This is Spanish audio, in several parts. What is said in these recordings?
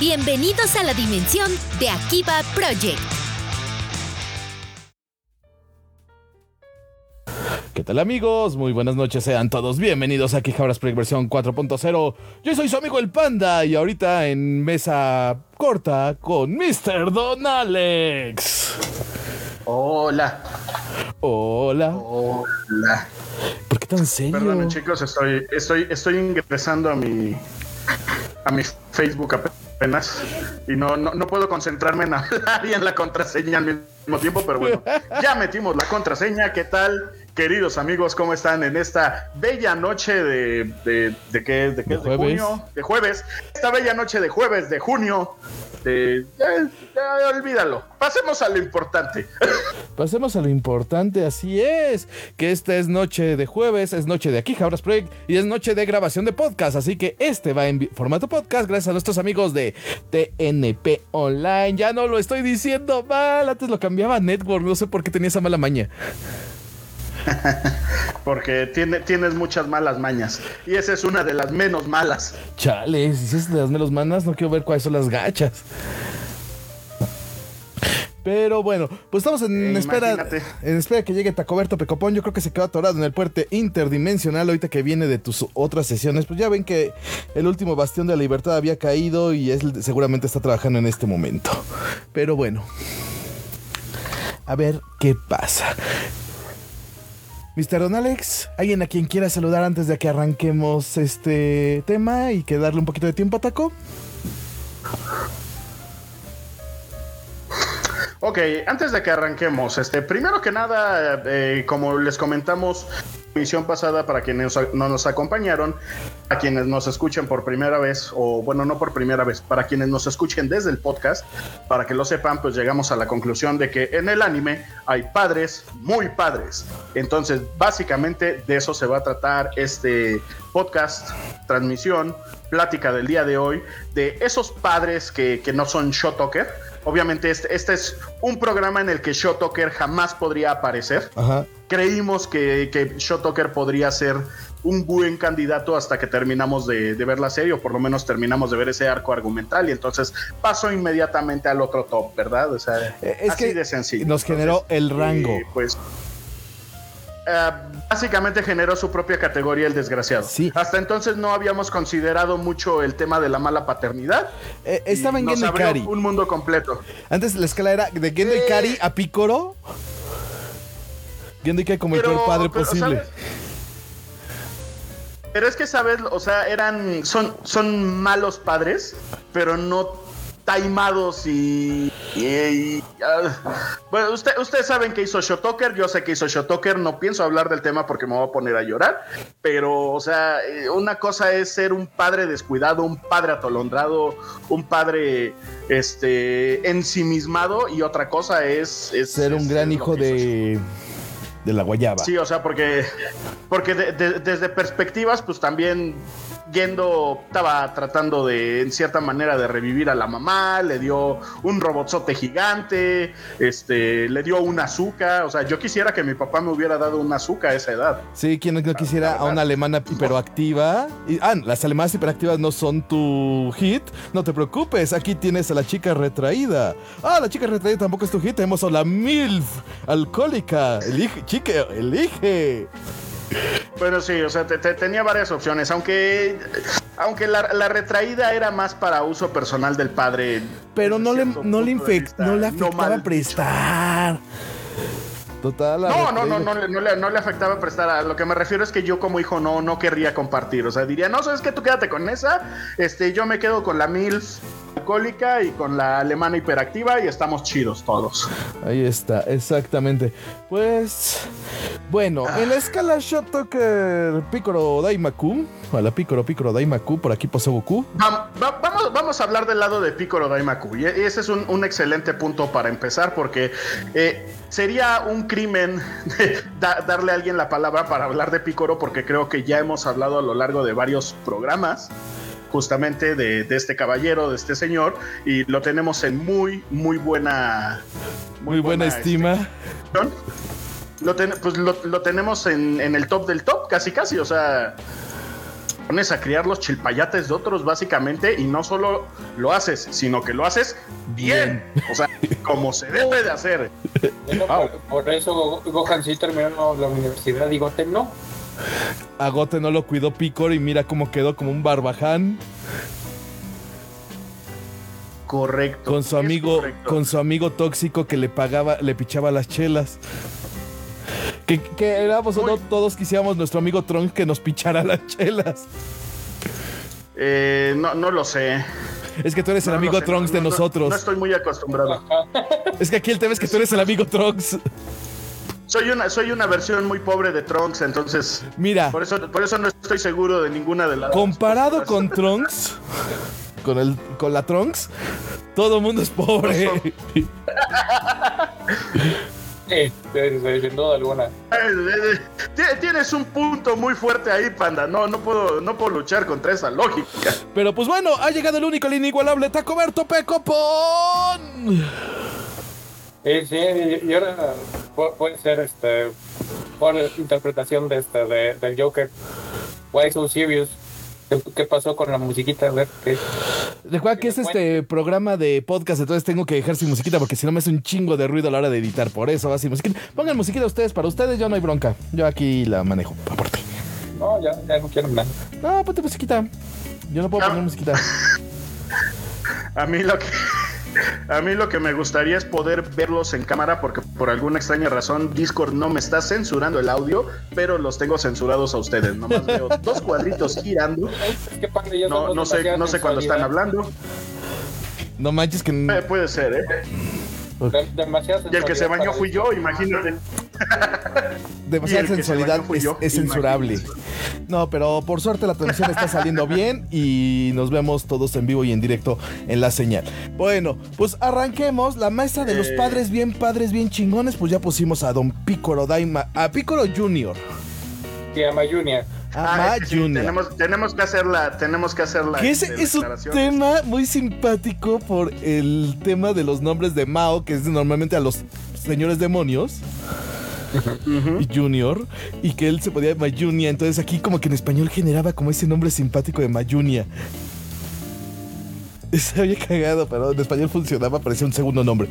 Bienvenidos a la dimensión de Akiba Project. ¿Qué tal amigos? Muy buenas noches, sean todos bienvenidos a Quijabras Project versión 4.0. Yo soy su amigo el Panda y ahorita en mesa corta con Mr. Don Alex. Hola. Hola. Hola. ¿Por qué tan serio? Perdón, chicos, estoy, estoy, estoy ingresando a mi a mi Facebook apenas y no, no, no puedo concentrarme en hablar y en la contraseña al mismo tiempo, pero bueno, ya metimos la contraseña. ¿Qué tal, queridos amigos? ¿Cómo están en esta bella noche de de, de qué, de, qué, De junio, de jueves? Esta bella noche de jueves de junio. De, ya- ya olvídalo. Pasemos a lo importante. Pasemos a lo importante, así es, que esta es noche de jueves, es noche de aquí, Jabras Project, y es noche de grabación de podcast, así que este va en formato podcast gracias a nuestros amigos de TNP Online. Ya no lo estoy diciendo mal, antes lo cambiaba a Network, no sé por qué tenía esa mala maña. Porque tiene, tienes muchas malas mañas. Y esa es una de las menos malas. Chale, si es de las menos manas, no quiero ver cuáles son las gachas. Pero bueno, pues estamos en Eh, espera imagínate. en espera que llegue Tacoberto Pecopón. Yo creo que se quedó atorado en el puente interdimensional ahorita que viene de tus otras sesiones. Pues ya ven que el último bastión de la libertad había caído y él seguramente está trabajando en este momento. Pero bueno, a ver qué pasa. Mr. Don Alex, ¿alguien a quien quiera saludar antes de que arranquemos este tema y que darle un poquito de tiempo a Taco? Ok, antes de que arranquemos, este, primero que nada, eh, como les comentamos misión pasada para quienes no nos acompañaron, a quienes nos escuchen por primera vez, o bueno, no por primera vez, para quienes nos escuchen desde el podcast, para que lo sepan, pues llegamos a la conclusión de que en el anime hay padres muy padres. Entonces, básicamente de eso se va a tratar este podcast, transmisión, plática del día de hoy, de esos padres que, que no son shotoker. Obviamente este, este es un programa en el que Shotoker jamás podría aparecer. Ajá. Creímos que, que Shotoker podría ser un buen candidato hasta que terminamos de, de ver la serie, o por lo menos terminamos de ver ese arco argumental, y entonces pasó inmediatamente al otro top, ¿verdad? O sea, Eh, es así que de sencillo. nos generó el rango. eh, pues eh, básicamente generó su propia categoría el desgraciado. Sí. Hasta entonces no habíamos considerado mucho el tema de la mala paternidad. Eh, estaba en abrió Ikari. un mundo completo. Antes la escala era de Gendo Sí. Ikari a Picoro. Gendo Ikari como el peor padre pero, posible. ¿sabes? Pero es que, ¿sabes? O sea, eran. Son, son malos padres, pero no taimados y. y- y- ah. bueno, usted, ustedes saben que hizo Shotoker, yo sé que hizo Shotoker, no pienso hablar del tema porque me voy a poner a llorar, pero, o sea, eh, una cosa es ser un padre descuidado, un padre atolondrado, un padre este ensimismado, y otra cosa es. es- Ser un es- gran es hijo de, de la guayaba. Sí, o sea, porque, porque de- de- desde perspectivas, pues también yendo, estaba tratando de, en cierta manera, de revivir a la mamá, le dio un robotzote gigante, este, le dio un azúcar, o sea, yo quisiera que mi papá me hubiera dado un azúcar a esa edad. Sí, quien no quisiera a una alemana hiperactiva. Y, ah, las alemanas hiperactivas no son tu hit. No te preocupes, aquí tienes a la chica retraída. Ah, la chica retraída tampoco es tu hit. Tenemos a la MILF alcohólica. Elige, chique, elige. Bueno, sí, o sea, te- te- tenía varias opciones, aunque, aunque la, la retraída era más para uso personal del padre. Pero no le, no le, punto de infec- vista no le afectaba prestar. Total. la No, no, no, retraída. no, le- no, le, no le afectaba prestar. A lo que me refiero es que yo como hijo no, no querría compartir. O sea, diría, no, sabes que tú quédate con esa. Este, yo me quedo con la MILF alcohólica y con la alemana hiperactiva y estamos chidos todos. Ahí está, exactamente. Pues, bueno, en la escala Shotoker Picoro Daimaku, a la Picoro Picoro Daimaku, por aquí pasó Goku. Va- va- vamos, vamos a hablar del lado de Piccolo Daimaku. Y e- ese es un, un excelente punto para empezar porque eh, sería un crimen da- darle a alguien la palabra para hablar de Piccolo porque creo que ya hemos hablado a lo largo de varios programas justamente de, de este caballero, de este señor, y lo tenemos en muy, muy buena... Muy buena este, estima. Lo ten- pues lo, lo tenemos en, en el top del top, casi casi, o sea... pones a criar los chilpayates de otros básicamente y no solo lo haces, sino que lo haces bien, o sea, como se debe de hacer. Bueno, por, por eso Go- Gohan sí terminó la universidad y Goten no. A Goten no lo cuidó Picor y mira cómo quedó como un barbaján Correcto. con su amigo, correcto. con su amigo tóxico que le pagaba, le pichaba las chelas. Que, que éramos o no, todos quisiéramos nuestro amigo Trunks que nos pichara las chelas. Eh, no, no lo sé. Es que tú eres el No amigo sé, Trunks no, de no, no, nosotros. No, estoy muy acostumbrado. Es que aquí el tema es que tú eres el amigo Trunks. Soy una, soy una versión muy pobre de Trunks, entonces Mira, por eso, por eso no estoy seguro de ninguna de las. comparado con Trunks, con el, con la Trunks, todo el mundo es pobre. Sí, sin duda alguna. Ti- Tienes un punto muy fuerte ahí, panda. No, no puedo, no puedo luchar contra esa lógica. Pero pues bueno, ha llegado el único, el inigualable Tacoberto Pecopón. Sí, sí, y ahora pu- puede ser este por interpretación de este de, del Joker. Why so serious? ¿Qué, qué pasó con la musiquita? A ver, ¿qué? Recuerda que es este programa de podcast, entonces tengo que dejar sin musiquita porque si no me hace un chingo de ruido a la hora de editar. Por eso va sin musiquita. Pongan musiquita ustedes, para ustedes yo no hay bronca. Yo aquí la manejo, aparte. No, ya, ya no quiero nada. No, ponte musiquita. Yo no puedo poner musiquita. A mí lo que a mí lo que me gustaría es poder verlos en cámara porque por alguna extraña razón Discord no me está censurando el audio, pero los tengo censurados a ustedes. Nomás veo dos cuadritos girando. Es que Panda y yo No, sé, no sé cuándo están hablando. No manches que... Eh, puede ser, ¿eh? Demasiada Y el que se bañó fui yo, imagínate. Demasiada se sensualidad fui es, yo, es censurable. No, pero por suerte la transmisión está saliendo bien y nos vemos todos en vivo y en directo en la señal. Bueno, pues arranquemos. La maestra de los Eh. padres bien padres, bien chingones, pues ya pusimos a Don Pícoro Daima, a Pícoro Junior, Sí, a Mayunia. Ah, sí, Junior. tenemos, tenemos que hacerla, tenemos que hacerla. Que ese es un tema muy simpático por el tema de los nombres de Mao, que es normalmente a los señores demonios. y Junior, y que él se podía llamar Mayunia. Entonces aquí como que en español generaba como ese nombre simpático de Mayunia. Se había cagado, pero en español funcionaba, parecía un segundo nombre.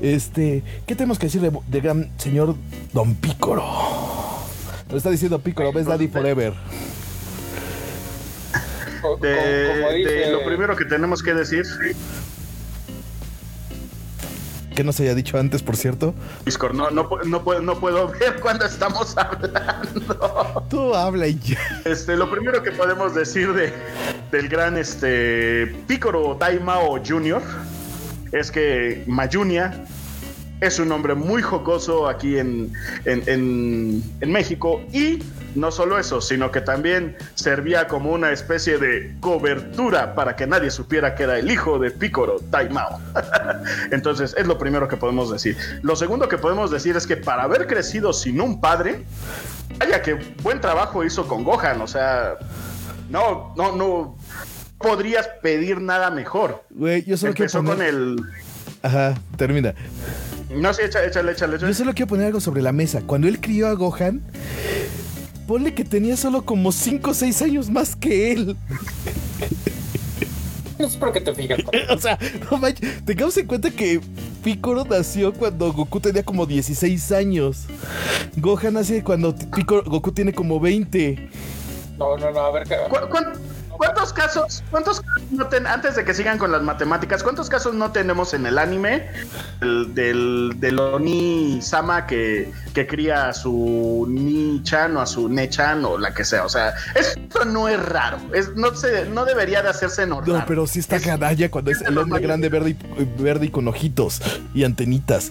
Este, ¿qué tenemos que decir de, de gran señor Don Pícoro? Lo está diciendo Pícoro, ves Daddy Forever. De, de lo primero que tenemos que decir, Que no se haya dicho antes, por cierto. Discord, no, no, no, puedo, no puedo ver cuando estamos hablando. Tú habla y ya. Este, lo primero que podemos decir de, del gran este, Picoro Daimao Jr. es que Mayunia es un hombre muy jocoso aquí en, en, en- en México y no solo eso, sino que también servía como una especie de cobertura para que nadie supiera que era el hijo de Picoro Daimao. Entonces es lo primero que podemos decir. Lo segundo que podemos decir es que para haber crecido sin un padre, vaya que buen trabajo hizo con Gohan, o sea, no, no, no podrías pedir nada mejor. Güey, yo solo quiero Empezó poner... con el... Ajá, termina. No sé, échale, échale, échale. Yo solo quiero poner algo sobre la mesa. Cuando él crió a Gohan, ponle que tenía solo como 5 o 6 años más que él. No sé por qué te fijas. O sea, no manches, tengamos en cuenta que Piccolo nació cuando Goku tenía como 16 años. Gohan nace cuando Piccolo- Goku tiene como 20. No, no, no, a ver. ¿qué- ¿Cu- cuán- ¿Cuántos casos, cuántos casos no ten- antes de que sigan con las matemáticas, cuántos casos no tenemos en el anime del, del, del Oni Sama que, que cría a su Ni-chan o a su Ne-chan o la que sea? O sea, esto no es raro, es, no, se, no debería de hacerse no, No, pero sí está Es- canalla cuando es es el hombre normal. grande verde y, verde y con ojitos y antenitas.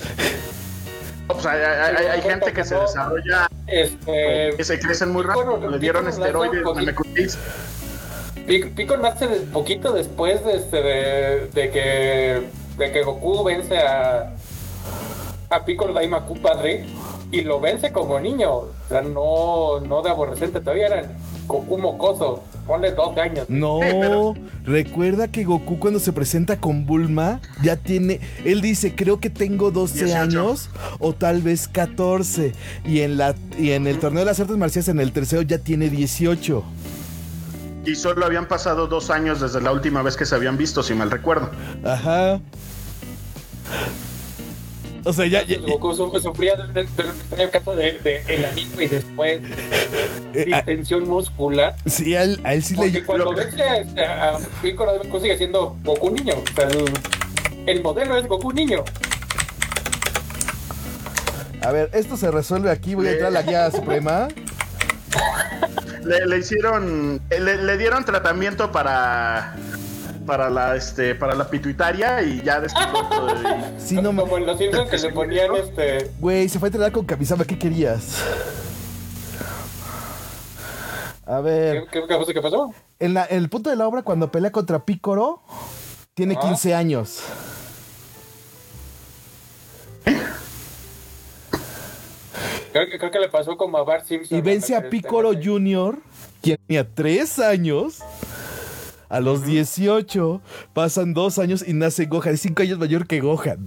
O sea, hay, hay- hay gente que se desarrolla, Este. que se crecen muy rápido, le dieron esteroides, Pico nace de- poquito después de, este, de, de que, de que Goku vence a, a Piccolo Daimaku padre y lo vence como niño. O sea, no, no de aborrecente, todavía era Goku mocoso. Ponle 12 años. No, Sí, pero- recuerda que Goku cuando se presenta con Bulma ya tiene, él dice, creo que tengo 12 18. años o tal vez 14 y en la y en el torneo de las artes marciales en el tercero ya tiene 18. Y solo habían pasado dos años desde la última vez que se habían visto, si mal recuerdo. Ajá. O sea, ya. ya- Goku su- sufría de, de, de- de caso de, de enanismo y después Eh, distensión muscular. sí, a él, a él sí Porque le. cuando ves a, a, a Piccolo Goku sigue siendo Goku niño. O sea, el, el modelo es Goku niño. A ver, esto se resuelve aquí. Voy a entrar a la guía suprema. Le, le hicieron, eh, le, le dieron tratamiento para para la este para la pituitaria y ya después y- Sí, no Como en los Simpsons que le ponían este. Güey, se fue a entrenar con Kamisama. ¿Qué querías? A ver. ¿Qué, qué, qué pasó? ¿Qué pasó? En, la- en el punto de la obra, cuando pelea contra Picoro, tiene Ah. 15 años. Creo, que- creo que le pasó como a Bart Simpson. Y vence a Este, Piccolo este, Jr., quien tenía 3 años. A los 18 pasan 2 años y nace Gohan. Es 5 años mayor que Gohan.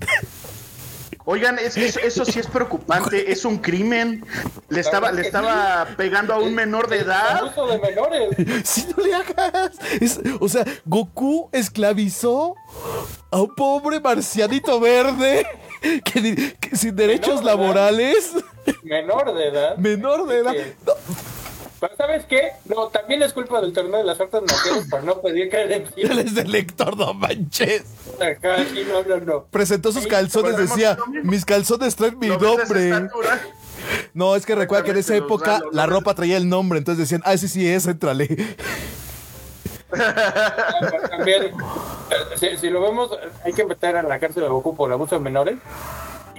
Oigan, es- es- eso sí es preocupante, es un crimen. Le estaba, le estaba pegando a un menor de edad. De menores. Si no le hagas. Es- o sea, Goku esclavizó a un pobre marcianito verde que, di- que sin derechos No, ¿verdad? Menor de edad. menor de edad. Sí. No, Pero ¿sabes qué? No, también es culpa del torneo de las artes marciales por no pedir credenciales. él es del lector, no manches. Acá, sí, no, no, no. Presentó sus calzones, decía, mis calzones traen mi ¿Lo ves de esa nombre. No, es que recuerda que en esa época la ropa traía el nombre, entonces decían, ah, sí, sí, es. También, eh, si, si lo vemos, hay que meter a la cárcel a Goku por abuso de menores.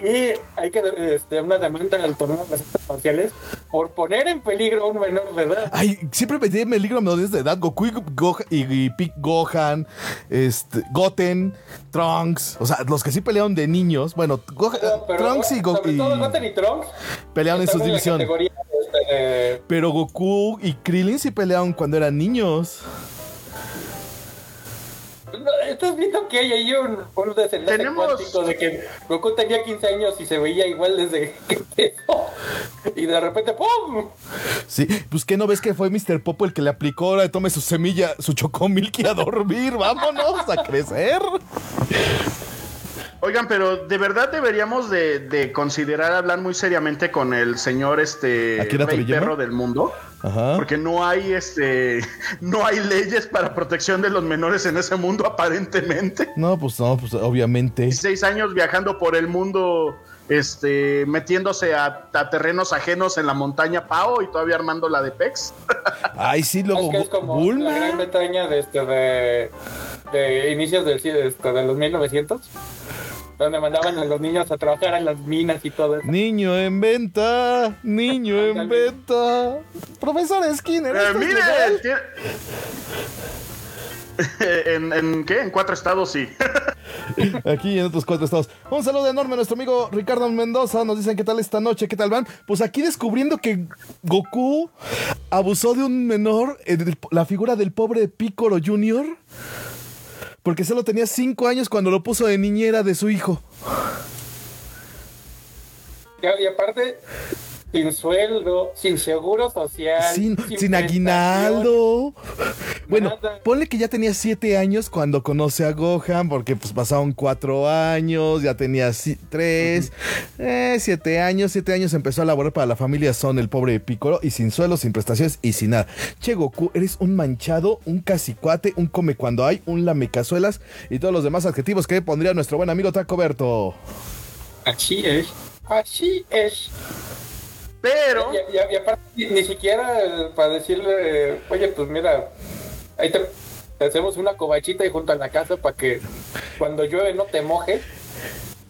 Y hay que este, una demanda al torneo de las artes marciales por poner en peligro a un menor de edad. Ay, siempre me tiene peligro a menores de edad. Goku y, Gohan, y, y Gohan, este, Goten, Trunks. O sea, los que sí pelearon de niños. Bueno, Gohan- pero, Trunks y, Go- todo Goten y Trunks pelearon en sus divisiones. este, Pero Goku y Krillin sí pelearon cuando eran niños. ¿Estás viendo que hay ahí un, un desenlace Tenemos- cuántico de que Goku tenía 15 años y se veía igual desde que empezó? Y de repente, ¡pum! Sí, pues que no ves que fue Mr. Popo el que le aplicó, ahora tome su semilla, su chocomilk y a dormir, vámonos a crecer. Oigan, pero de verdad deberíamos de, de considerar hablar muy seriamente con el señor este ¿Akira rey perro del mundo. Ajá. Porque no hay este no hay leyes para protección de los menores en ese mundo, aparentemente. No, pues no, pues obviamente. 16 años viajando por el mundo, este, metiéndose a, a terrenos ajenos en la montaña Pao y todavía armando la de Pex. Ay, sí, Es luego que es como Bulma. la Gran Bretaña de, este, de, de inicios del, este, de los 1900, donde mandaban a los niños a trabajar en las minas y todo eso. Niño en venta, niño en venta. Profesor Skinner, Eh, ¿esto es mire, legal? tiene- en, en qué? En cuatro estados sí. Aquí en otros cuatro estados. Un saludo enorme a nuestro amigo Ricardo Mendoza. Nos dicen qué tal esta noche, qué tal van. Pues aquí descubriendo que Goku abusó de un menor, eh, de la figura del pobre Piccolo Jr. Porque solo tenía cinco años cuando lo puso de niñera de su hijo. Y aparte, sin sueldo, sin seguro social, Sin, aguinaldo. Bueno, Nada. ponle que ya tenía siete años cuando conoce a Gohan, porque pues pasaron cuatro años, ya tenía tres, eh, siete años, siete años empezó a laborar para la familia Son, el pobre Piccolo, y sin suelo, sin prestaciones y sin nada. Che, Goku, eres un manchado, un cacicuate, un come cuando hay, un lamecazuelas y todos los demás adjetivos que pondría nuestro buen amigo Taco Berto. Así es. Así es. Pero Y, y- y aparte, ni, ni siquiera eh, para decirle, oye, pues mira, ahí te, te hacemos una cobachita y junto a la casa para que cuando llueve no te moje.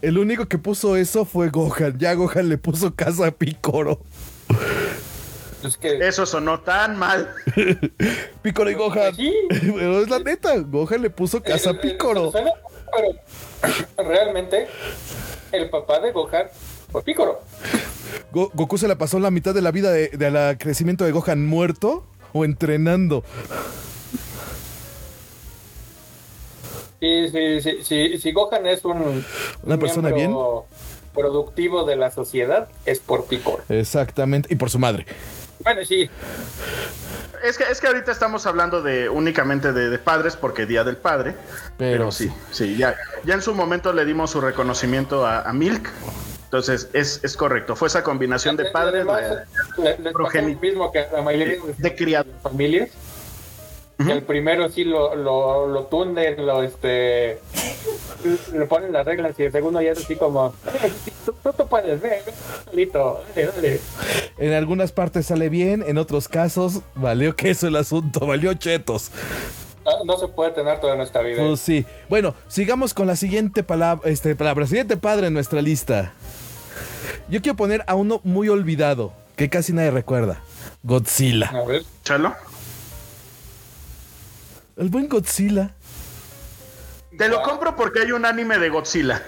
El único que puso eso fue Gohan. Ya Gohan le puso casa a Piccolo. Pues que, eso sonó tan mal. Piccolo y Gohan. sí. Pero es la neta, Gohan le puso casa a Eh, eh, suena- pero realmente, el papá de Gohan Piccolo. Go- Goku se la pasó la mitad de la vida de, de la crecimiento de Gohan muerto o entrenando. Sí, sí, sí, sí, si Gohan es un, Una un persona miembro productivo de la sociedad, es por Piccolo. Exactamente. Y por su madre. Bueno, sí, es que, es que ahorita estamos hablando de únicamente de, de padres porque Día del Padre. Pero Pero, sí, sí, ya, ya en su momento le dimos su reconocimiento a, a Milk. Entonces, es, es correcto. Fue esa combinación de padres Además, la- le- les pasó progeni- lo mismo que a la mayoría de, de criado. familias. El primero sí lo, lo, lo tunden, lo este le ponen las reglas y el segundo ya es así como "Eh, tú, tú, tú puedes ver, solito, dale, dale. En algunas partes sale bien, en otros casos valió queso el asunto, valió chetos. No, no se puede tener toda nuestra vida. Pues sí. Bueno, sigamos con la siguiente palabra, este, palabra, siguiente padre en nuestra lista. Yo quiero poner a uno muy olvidado, que casi nadie recuerda. Godzilla. A ver, Chalo. El buen Godzilla. Te lo compro porque hay un anime de Godzilla.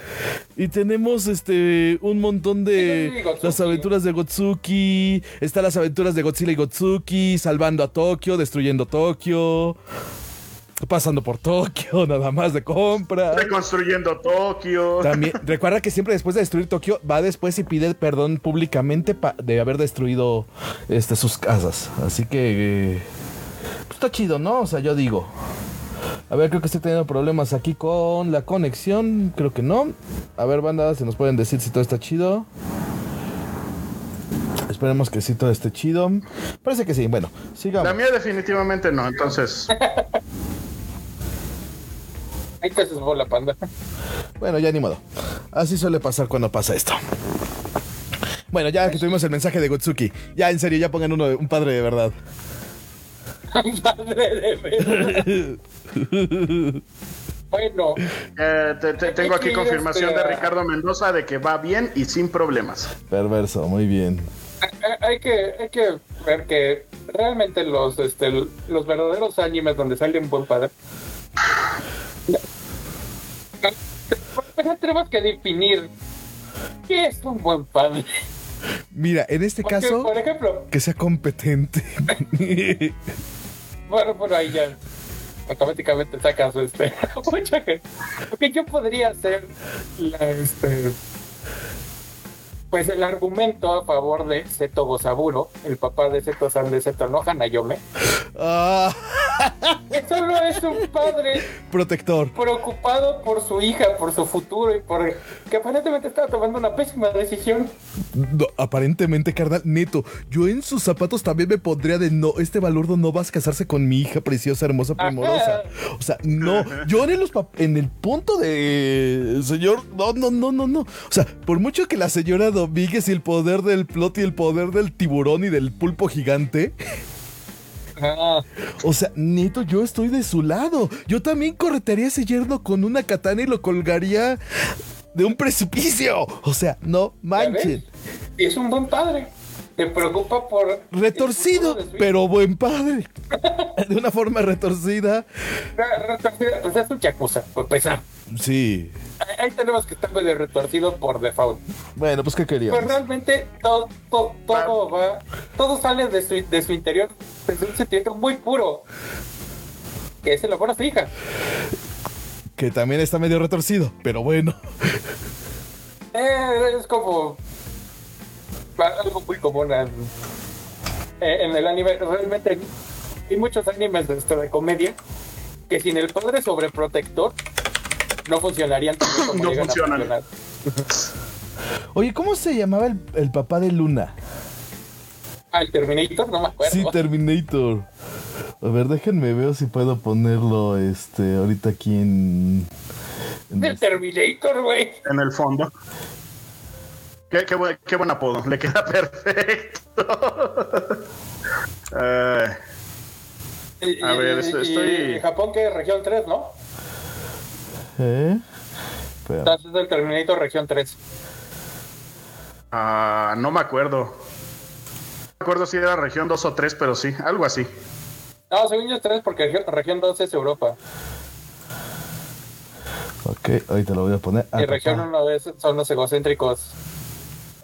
Y tenemos este un montón de Sí, las aventuras de Gotsuki. Están las aventuras de Godzilla y Gotsuki, salvando a Tokio, destruyendo Tokio, pasando por Tokio, nada más de compra. Reconstruyendo Tokio. También, recuerda que siempre después de destruir Tokio, va después y pide perdón públicamente de haber destruido este, sus casas. Así que. eh, pues está chido, ¿no? O sea, yo digo. A ver, creo que estoy teniendo problemas aquí con la conexión. Creo que no. A ver, banda, si nos pueden decir si todo está chido. Esperemos que sí todo esté chido. Parece que sí. Bueno, sigamos. La mía definitivamente no, entonces. ahí te haces bola panda. Bueno, ya ni modo. Así suele pasar cuando pasa esto. Bueno, ya que tuvimos el mensaje de Gotsuki. Ya, en serio, ya pongan uno, de- un padre de verdad. Madre de ver. Bueno, Eh, te- te- tengo aquí Sí, confirmación este, de Ricardo Mendoza de que va bien y sin problemas. Perverso, muy bien. hay- hay que, hay que ver que realmente los, este, los verdaderos animes donde sale un buen padre. Pero tenemos que definir qué es un buen padre. Mira, en este Porque, caso, por ejemplo, que sea competente. bueno, bueno, ahí ya automáticamente sacas este. mucha gente. Porque yo podría hacer la, este. Pues el argumento a favor de Seto Gosaburo, el papá de Seto San de Seto no Hanayome, Ah, que solo es un padre protector. preocupado por su hija, por su futuro y por que aparentemente estaba tomando una pésima decisión. No, aparentemente, carnal, neto. Yo en sus zapatos también me pondría de no, este balurdo no vas a casarse con mi hija preciosa, hermosa, primorosa. O sea, no. Yo en, los en el punto de señor, no, no, no, no, no. O sea, por mucho que la señora Domínguez y el poder del plot y el poder del tiburón y del pulpo gigante. Ah, O sea, neto, yo estoy de su lado. Yo también corretearía ese yerno con una katana y lo colgaría de un precipicio. O sea, no ¿ya manchen. es un buen padre. Se preocupa por. Retorcido, de pero buen padre. De una forma retorcida. Re- retorcido, Pues es un yakuza, por pesar. Sí. Ahí tenemos que estar medio retorcido por default. Bueno, pues qué Pero queríamos. realmente todo, todo, todo va. Todo sale de su, de su interior. Desde un sentimiento muy puro. Que es el amor a su hija. Que también está medio retorcido, pero bueno. Eh, es como algo muy común en, eh, en el anime. Realmente hay muchos animes de, este, de comedia que sin el padre sobreprotector no funcionarían No funcionan. Oye, ¿cómo se llamaba el, el papá de Luna? Ah, el Terminator, no me acuerdo. Sí, Terminator. A ver, déjenme ver si puedo ponerlo este ahorita aquí en. en el Terminator, güey. En el fondo. Qué, qué buen, qué buen apodo. Le queda perfecto. Eh, Y- A ver, y- esto- y estoy- Japón que es región 3, ¿no? ¿Eh? Espera. Entonces es el Terminator región 3. ah, no me acuerdo. No me acuerdo si era región 2 o 3, pero sí, algo así. No, según yo es 3 porque región, región 2 es Europa. Ok, ahorita lo voy a poner. Ah, y región papá. 1 es, son los egocéntricos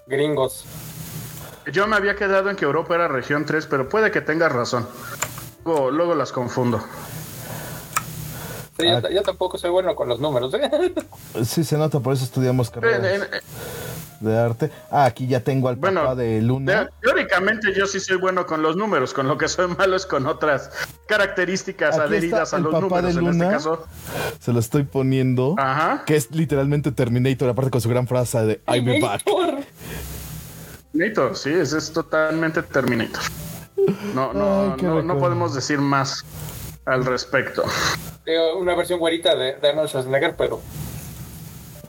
gringos. Yo me había quedado en que Europa era región 3, pero puede que tengas razón. Luego, luego las confundo. Sí, yo, Ah. yo tampoco soy bueno con los números. ¿eh? Sí, se nota, por eso estudiamos En, carreras. en- de arte. Ah, aquí ya tengo al Bueno, papá de Luna. Te- Teóricamente yo sí soy bueno con los números, con lo que soy malo es con otras características Aquí adheridas a los papá números de en este caso. Se lo estoy poniendo. Ajá. Que es literalmente Terminator, aparte con su gran frase de I'm back. Terminator. Sí, ese es totalmente Terminator. No, no, Ay, no, no podemos decir más al respecto. Una versión güerita de, de Arnold Schwarzenegger, pero.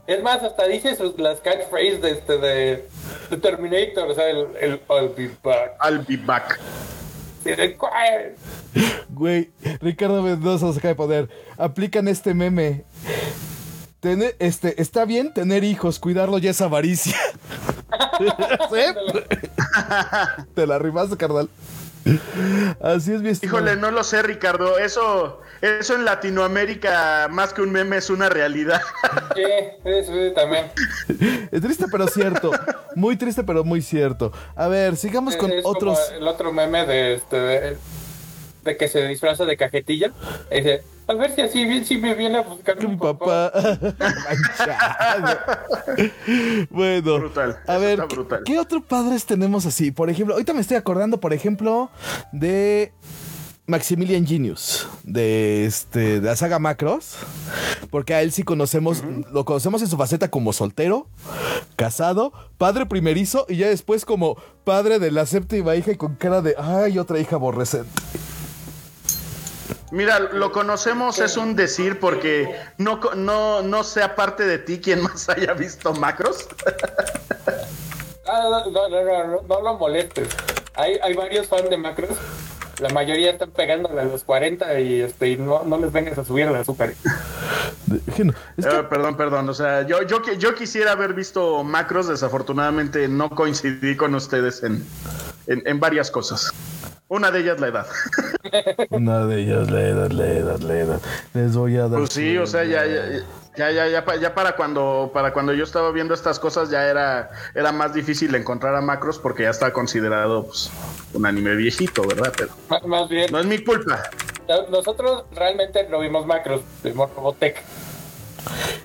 Es más, hasta dice sus, las catchphrases de, este, de, de Terminator, o sea, el, el I'll be back. I'll be back. Güey, Ricardo Mendoza se acaba de poner. Aplican este meme. Tener, este, está bien tener hijos, cuidarlo ya es avaricia. ¿Sí? Te la rimaste, carnal. Así es, mi estimado. Híjole, no lo sé, Ricardo. Eso, eso en Latinoamérica, más que un meme, es una realidad. Sí, sí, sí, también. Es triste, pero cierto. Muy triste, pero muy cierto. A ver, sigamos con es otros. como el otro meme de este de, de que se disfraza de cajetilla. Dice, a ver si así bien si me viene a buscar mi papá. Bueno, Brutal, a ver, está ¿qué, brutal. qué otros padres tenemos así? Por ejemplo, ahorita me estoy acordando, por ejemplo, de Maximilian Genius, de este, de la saga Macros, porque a él sí conocemos, lo conocemos en su faceta como soltero, casado, padre primerizo y ya después como padre de la séptima hija y con cara de, ay, otra hija aborrecente. Mira, lo conocemos es un decir porque no, co- no, no sea parte de ti quien más haya visto macros. Ah, no, no, no, no, no, no lo molestes. Hay, hay varios fans de Macros. La mayoría están pegándole a los 40 y, este, y no, no les vengas a subir el azúcar. Es que Eh, perdón, perdón. O sea, yo, yo, yo quisiera haber visto macros. Desafortunadamente no coincidí con ustedes en, en, en varias cosas. Una de ellas la edad. Una de ellas, la edad, la edad, la edad. Les voy a dar. Pues sí, o sea, ya, ya, ya, ya, ya, pa- ya para cuando para cuando yo estaba viendo estas cosas ya era, era más difícil encontrar a macros porque ya está considerado pues, un anime viejito, ¿verdad? Pero Más, más bien, no es mi culpa. nosotros realmente no vimos Macros, vimos Robotech.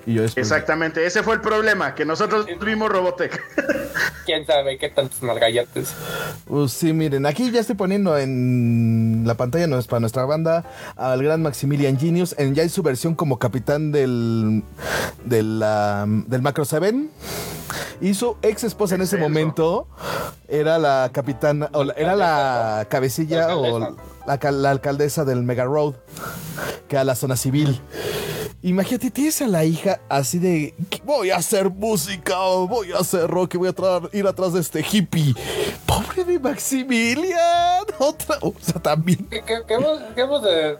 Y yo después- Exactamente, ese fue el problema, que nosotros vimos Robotech. Quién sabe qué tantos nalgayates. Pues sí, miren, aquí ya estoy poniendo en la pantalla no es para nuestra banda al gran Maximilian Genius en ya en su versión como capitán del del, Macro 7 y su ex esposa en ese momento era la capitana o la- era la cabecilla o. la, cal- la alcaldesa del Mega Road que era la zona civil. Imagínate, tienes a la hija así de voy a hacer música, voy a hacer rock voy a ir atrás de este hippie. Pobre de Maximilian. Otra, o sea, también. Que, hemos, de,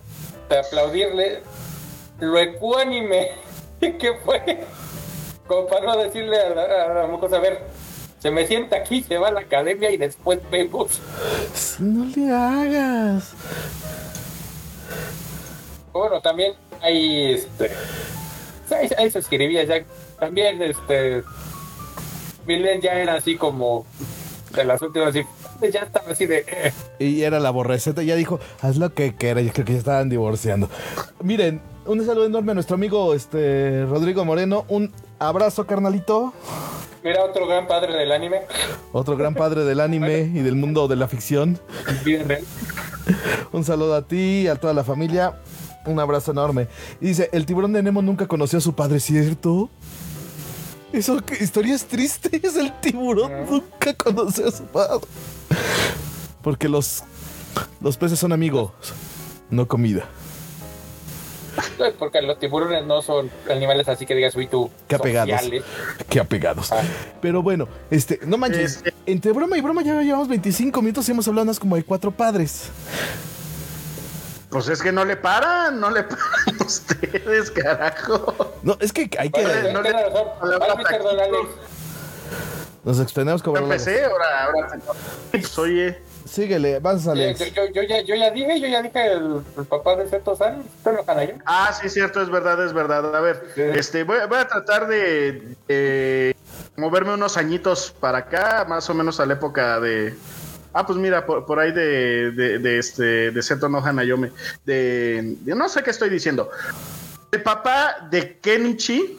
aplaudirle lo ecuánime que fue. Como para no decirle a la, a a ver, se me sienta aquí, se va a la academia y después vemos. No le hagas. Bueno, también hay este. Ahí, se escribía ya. También este. Milen ya era así como de las últimas. y Ya estaba así de. eh, Y era la borreceta. Ya dijo, haz lo que quieras. Yo creo que ya estaban divorciando. Miren, un saludo enorme a nuestro amigo este Rodrigo Moreno. Un abrazo, carnalito. Era otro gran padre del anime. Otro gran padre del anime y del mundo de la ficción. Un saludo a ti y a toda la familia. Un abrazo enorme. Y dice, el tiburón de Nemo nunca conoció a su padre, ¿cierto? Eso, qué historias tristes. El tiburón nunca conoció a su padre. Porque los, los peces son amigos, no comida. Pues Porque los tiburones no son animales así que digas, uy, tú. Qué apegados. sociales. Qué apegados. Ah. Pero bueno, este, no manches. Este- Entre broma y broma ya llevamos 25 minutos y hemos hablado más como de cuatro padres. Pues es que no le paran, no le paran ustedes, carajo. No, es que hay que. no le- tiene razón. no le-. Nos extendemos como. Empecé, ahora, ahora. Pues oye, Síguele, vas, Yo, Alex. yo, yo ya, yo ya dije, yo ya dije el, el papá de Seto San. Ah, sí, cierto, es verdad, es verdad. A ver, Sí. este, voy, a- voy a tratar de moverme unos añitos para acá, más o menos a la época de. Ah, pues mira, por, por ahí de, de, de este, de Seto no Hanayome. De, de- no sé qué estoy diciendo. El papá de Kenichi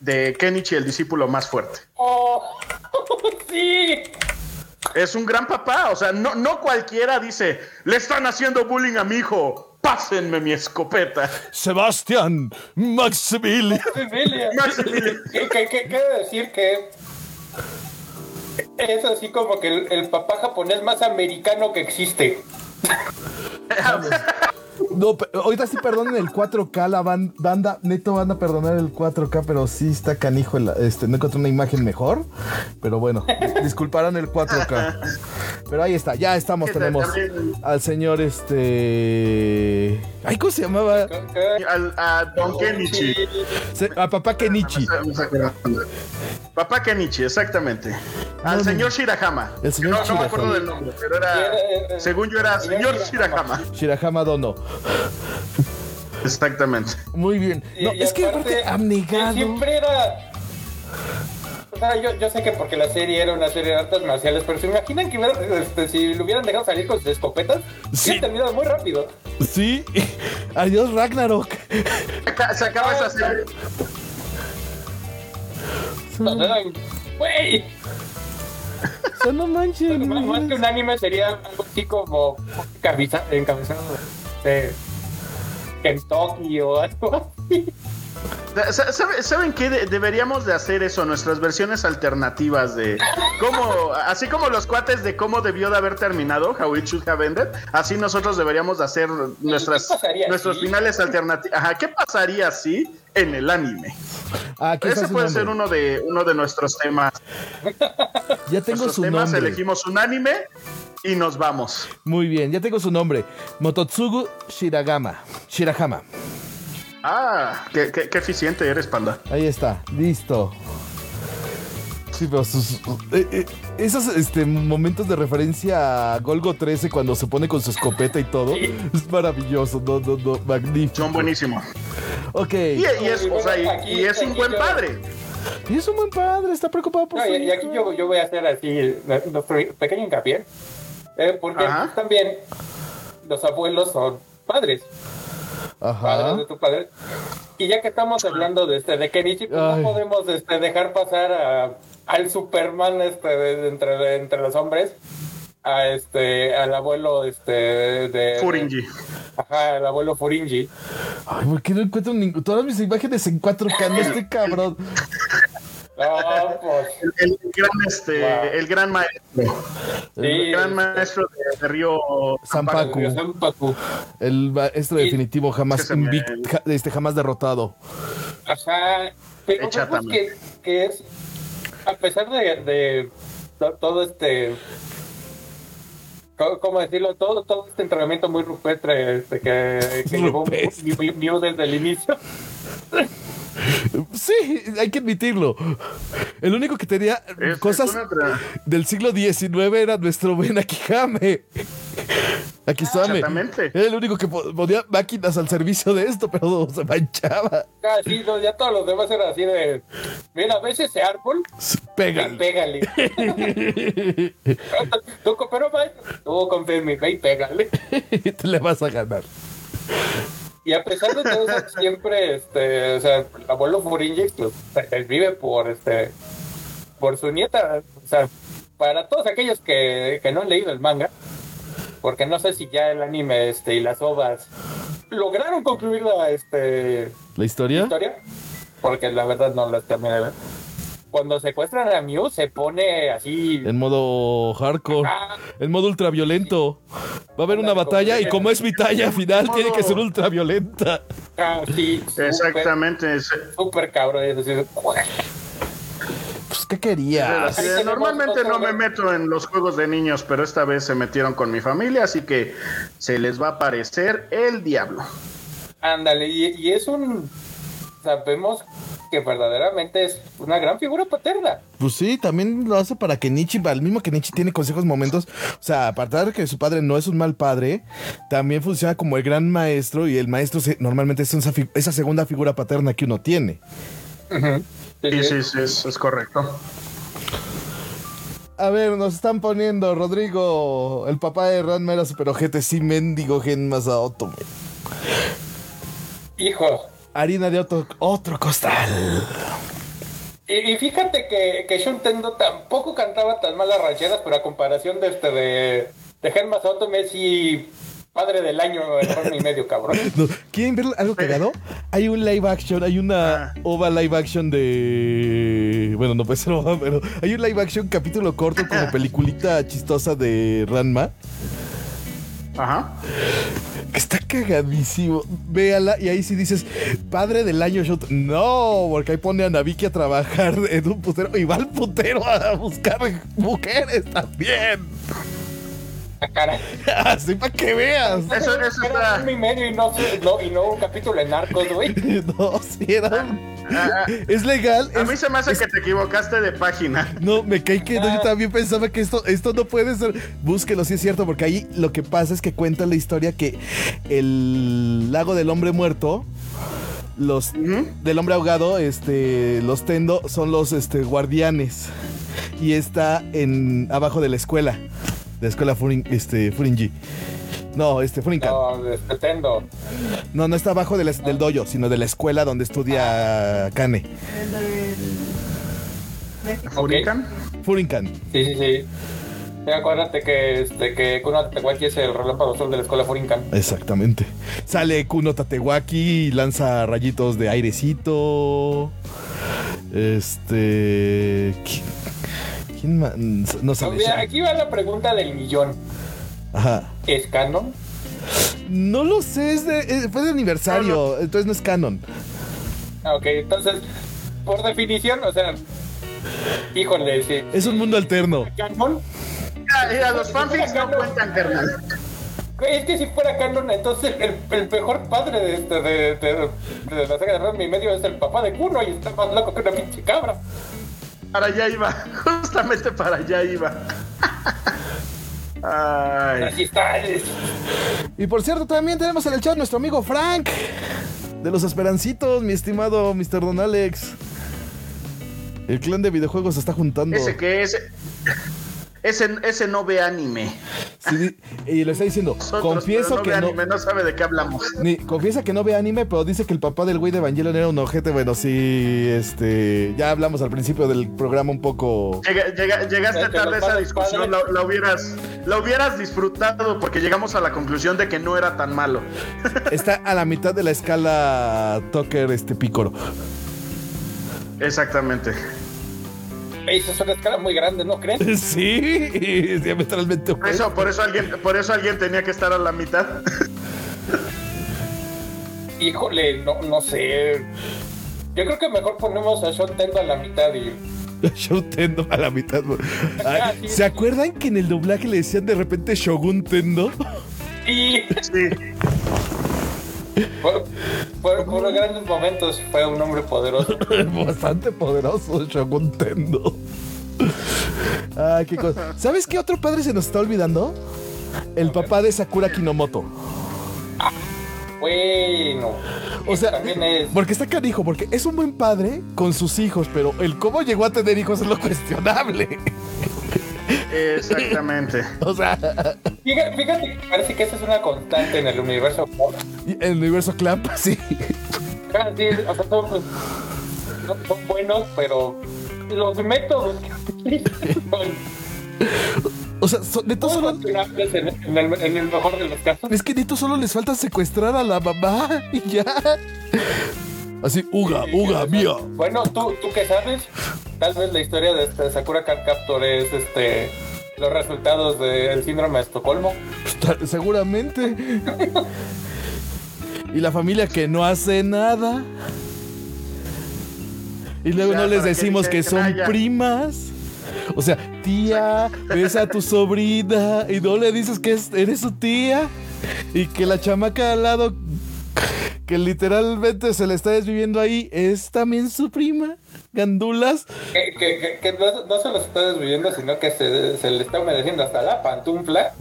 de Kenichi, el discípulo más fuerte. ¡Oh! ¡Sí! Es un gran papá, o sea, no, no cualquiera dice, le están haciendo bullying a mi hijo, pásenme mi escopeta. Sebastián Maximilian. Cecilia. Maximilian. ¿Qué, qué, qué quiere decir que es así como que el, el papá japonés más americano que existe? No, ahorita sí perdonen el 4K, la ban- banda, neto van a perdonar el 4K, pero sí está canijo, el- este, no encontré una imagen mejor, pero bueno, dis- disculparán el 4K. Pero ahí está, ya estamos, tenemos al señor este... Ay, ¿cómo se llamaba? Al- a Don Kenichi. A papá Kenichi. Papá Kenichi, exactamente. Al No, señor Shirahama. El señor no, no me acuerdo del nombre, pero era. Sí, era- era- según yo era señor señor Shirahama. Shirahama. Dono. Exactamente. Muy bien. No, y es que aparte, abnegado. Siempre era. O sea, yo, yo sé que porque la serie era una serie de artes marciales, pero se imaginan que este, si lo hubieran dejado salir con sus escopetas, Sí. hubiera terminado muy rápido. Sí. Adiós Ragnarok. Se acaba esa serie. O sea, no manches. más, más que un anime sería algo así como cabeza- encabezado de Kentucky o algo así. Sa- sabe- ¿Saben qué? De- deberíamos de hacer eso, nuestras versiones alternativas de cómo, así como los cuates de cómo debió de haber terminado, How It Should Have Ended, así nosotros deberíamos de hacer nuestras, ¿Qué pasaría nuestros si? finales alternativos. Ajá, ¿qué pasaría si en el anime? Ah, aquí Ese puede nombre. ser uno de, uno de nuestros temas. Ya tengo Nuestros su temas, nombre. elegimos un anime y nos vamos. Muy bien, ya tengo su nombre. Mototsugu Shiragama. Shirahama. Ah, qué, qué- qué eficiente eres, panda. Ahí está, listo. Sí, pero sus, eh, eh, esos este, momentos de referencia a Golgo 13 cuando se pone con su escopeta y todo es maravilloso, no, no, no, magnífico. Son buenísimos. Ok, Y, y es, o sea, y- Aquí- y es un buen yo- padre. y es un buen padre, está preocupado por No, su y, y aquí yo, yo voy a hacer así nuestro pequeño hincapié. eh, porque Ajá. también los abuelos son padres, padres Ajá. de tu padre. Y ya que estamos hablando de este de Kenichi, pues Ay. no podemos este, dejar pasar a- al Superman este de- entre, de- entre los hombres. A este, al abuelo este de Furingi. Ajá, el abuelo Furingi. Ay, ¿por qué no encuentro ningún... Todas mis imágenes en 4K, no este cabrón. No, pues. El, el gran, este, Wow. el gran maestro. Sí, El gran maestro de, de Río Zampacu. el maestro definitivo jamás este, jamás derrotado. Ajá, pero también. que, que es, a pesar de, de to- todo este, ¿cómo decirlo? Todo, todo este entrenamiento muy rupestre este, que, que llevó desde el inicio. Sí, hay que admitirlo. El único que tenía Es- cosas es del siglo XIX era nuestro buen Akihame. Akisame. Exactamente. Era el único que po- ponía máquinas al servicio de esto, pero se manchaba. Ah, sí, no, ya todos los demás eran así de, mira, ¿ves ese árbol? Y pégale. tú, pero tú confía en mí, ve y pégale. Te le vas a ganar. Y a pesar de todo eso, siempre, este, o sea, el abuelo Furingi, pues, vive por, este, por su nieta, o sea, para todos aquellos que, que no han leído el manga, porque no sé si ya el anime, este, y las ovas lograron concluir la, este, ¿La historia? historia, porque la verdad no las terminé de ver. Cuando secuestran a Mew se pone así, En modo hardcore. Ah. En modo ultraviolento. Va a haber una batalla y como es mi talla final, tiene que ser ultraviolenta. así, súper, Exactamente. es- súper cabrón, Pues, ¿qué querías? Tenemos normalmente no me meto en los juegos de niños, pero esta vez se metieron con mi familia, así que se les va a aparecer el diablo. Ándale, y, y es un. Sabemos que verdaderamente es una gran figura paterna. Pues sí, también lo hace para que Nietzsche, al mismo que Nietzsche tiene consejos momentos, o sea, aparte de que su padre no es un mal padre, también funciona como el gran maestro y el maestro se- normalmente es esa, segunda figura paterna que uno tiene. Sí, Sí, sí. sí, sí, es, es correcto. A ver, nos están poniendo Rodrigo, el papá de Ranma era super ojete, sí, mendigo gen Masaoto. güey. Hijo, Harina de otro, otro costal. Y, y fíjate que, que Shuntendo tampoco cantaba tan mal las rancheras, pero a comparación de este de, de Germa Soto, Messi, padre del año, en y medio, cabrón. No, ¿Quieren ver algo cagado? Hay un live action, hay una Ah. ova live action de. Bueno, no puede ser ova, pero hay un live action capítulo corto como peliculita chistosa de Ranma. Ajá. Está cagadísimo. Véala y ahí sí dices, padre del año shot. No, porque ahí pone a Naviki a trabajar en un putero y va al putero a buscar mujeres también. Cara. Así para que veas. Eso, eso Era está. un y medio y no, no, y no un capítulo en Narcos, güey. No, sí, era un- Ah, ah, Es legal. A es- mí se me hace que te equivocaste de página. No, me caí que no, yo Ah. también pensaba que esto, esto no puede ser. Búsquelo, si es cierto, porque ahí lo que pasa es que cuenta la historia que el lago del hombre muerto, los del hombre ahogado, este, los tendo son los este, guardianes. Y está en abajo de la escuela. De la escuela Furin, este, Furinji. No, este, Furinkan. No. No, Tendo. no, está abajo de la- del dojo, sino de la escuela donde estudia Kane. ¿Furican? Furinkan. Sí, sí, sí. Sí, acuérdate que, este, que Kuno Tatewaki es el relámpago azul de la escuela Furinkan. Exactamente. Sale Kuno Tatewaki y lanza rayitos de airecito. Este. ¿Quién, quién ma- No. Mira, Sha- aquí va la pregunta del millón. Ajá. ¿Es canon? No lo sé, es de- eh, fue de aniversario, entonces no es canon. Ah, ok, entonces, por definición, o sea, híjole, sí. Es un mundo alterno. ¿Canon? Mira, los fanfics no cuentan, carnal. Es que si fuera canon, entonces el, el mejor padre de, este, de, de, de la saga de y medio es el papá de Kuno y está más loco que una pinche cabra. Para allá iba. Justamente para allá iba. Ay. Está. es- Y por cierto, también tenemos en el chat nuestro amigo Frank. De los Esperancitos, mi estimado Mr. Don Alex. El clan de videojuegos se está juntando. Ese que es. Ese, ese no ve anime. Sí, y le está diciendo, Nosotros, confieso no que ve no. anime, no sabe de qué hablamos. Ni, confiesa que no ve anime, pero dice que el papá del güey de Evangelion era un ojete. Bueno, sí, este. Ya hablamos al principio del programa un poco. Llega- llega- llegaste tarde a esa discusión, la hubieras, la hubieras disfrutado porque llegamos a la conclusión de que no era tan malo. Está a la mitad de la escala Tucker este Pícoro. Exactamente. Esa es una escala muy grande, ¿no creen? Sí, diametralmente Por eso, por eso alguien, por eso alguien tenía que estar a la mitad. Híjole, no, no sé. Yo creo que mejor ponemos a Sean Tendo a la mitad y. Show Tendo a la mitad. Ay, Ah, sí, ¿Se sí. acuerdan que en el doblaje le decían de repente Shogun Tendo? Y Sí. Por, por, por grandes momentos fue un hombre poderoso. Bastante poderoso Shogun Tendo. Ay, qué cosa. ¿Sabes qué otro padre se nos está olvidando? El papá de Sakura Kinomoto. Bueno. O sea, es. porque está canijo, porque es un buen padre con sus hijos, pero el cómo llegó a tener hijos es lo cuestionable. Exactamente. O sea, Fíjate, fíjate que parece que esa es una constante en el universo. y en el universo Clamp, sí. Ah, sí, o sea, son, pues, son- son buenos, pero los métodos que utilizan son O sea, so- neto solo. en, en el, en el mejor de los casos. Es que neto solo les falta secuestrar a la mamá y ya. Así, Uga, Uga, mía. Bueno, tú, tú que sabes, tal vez la historia de este Sakura Card Captor es este los resultados del síndrome de Estocolmo. Seguramente. Y la familia que no hace nada. Y luego Ya, no les que decimos que que son vaya. primas. O sea, tía, besa a tu sobrina y no le dices que es- eres su tía. Y que la chamaca al lado, que literalmente se le está desviviendo ahí, es también su prima. Gandulas. Que, que, que, que no, no se los está desviviendo, sino que se, se le está humedeciendo hasta la pantufla.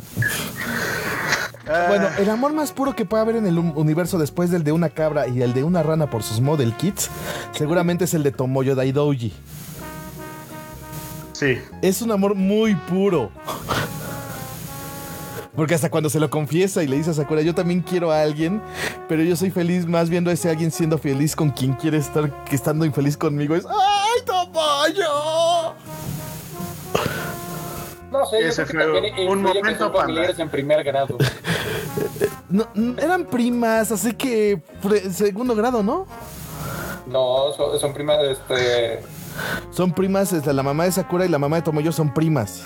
Ah, Bueno, el amor más puro que puede haber en el un- universo después del de una cabra y el de una rana por sus model kits, seguramente es el de Tomoyo Daidoji. sí. Es un amor muy puro. Porque hasta cuando se lo confiesa y le dice a Sakura, yo también quiero a alguien, pero yo soy feliz más viendo a ese alguien siendo feliz con quien quiere estar que estando infeliz conmigo. Es, ¡ay, Tomoyo! No sé, yo Ese creo que fue también un momento en primer grado. No, eran primas, así que segundo grado, ¿no? No, son, son primas, este... Son primas, la mamá de Sakura y la mamá de Tomoyo son primas.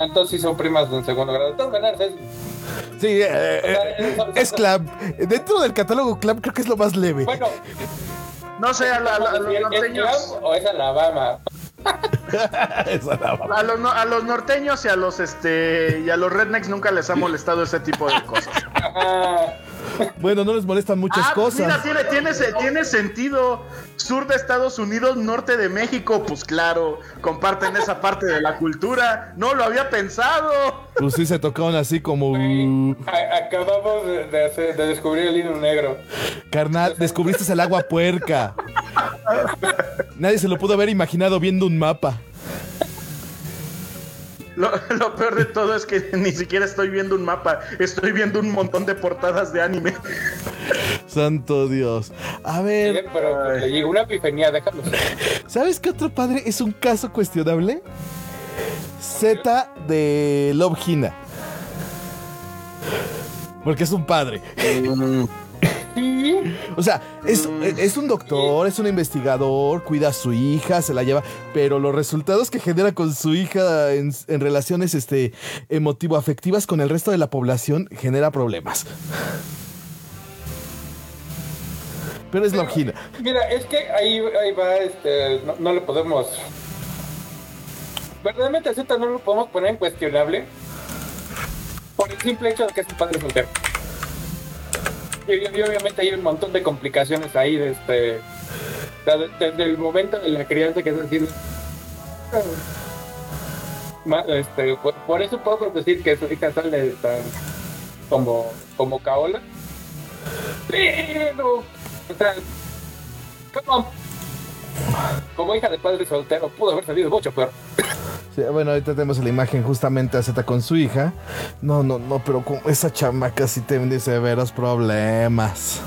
Entonces sí son primas en segundo grado. De todas maneras, es, Sí, eh, eh, es Club. Dentro del catálogo Club creo que es lo más leve. bueno, No sé, a, la- a la- a los ¿es, es norteños. Clam o es Alabama? Esa la mamá. A los, no- a los norteños y a los este y a los rednecks nunca les ha molestado ese tipo de cosas. Ajá. Bueno, no les molestan muchas ah, cosas. mira, tiene, tiene, se- tiene sentido. Sur de Estados Unidos, norte de México, pues claro, comparten esa parte de la cultura. No lo había pensado. Pues sí, se tocaron así como. acabamos de, de hacer- de descubrir el hilo negro. carnal, descubriste el agua puerca. Nadie se lo pudo haber imaginado viendo un mapa. Lo, lo peor de todo es que ni siquiera estoy viendo un mapa, estoy viendo un montón de portadas de anime. Santo Dios. A Sí, ver, pero pues, le llegó una epifanía, déjalo. ¿sabes qué otro padre es un caso cuestionable? Z de Love Hina. Porque es un padre. O sea, es, es un doctor, es un investigador, cuida a su hija, se la lleva, pero los resultados que genera con su hija en, en relaciones este, emotivo-afectivas con el resto de la población genera problemas. Pero es la ojina. Mira, es que ahí, ahí va, este, no, no lo podemos... Verdaderamente Z no lo podemos poner en cuestionable por el simple hecho de que es un padre soltero. Y, obviamente hay un montón de complicaciones ahí de este... de- Desde el momento de la crianza que es decir... Este, por, eso podemos decir que su hija sale tan como, como caola. Pero, como, como hija de padre soltero, pudo haber salido mucho peor. Sí, bueno, ahorita tenemos la imagen justamente a Z con su hija. No, no, no, pero con esa chamaca sí tiene severos problemas.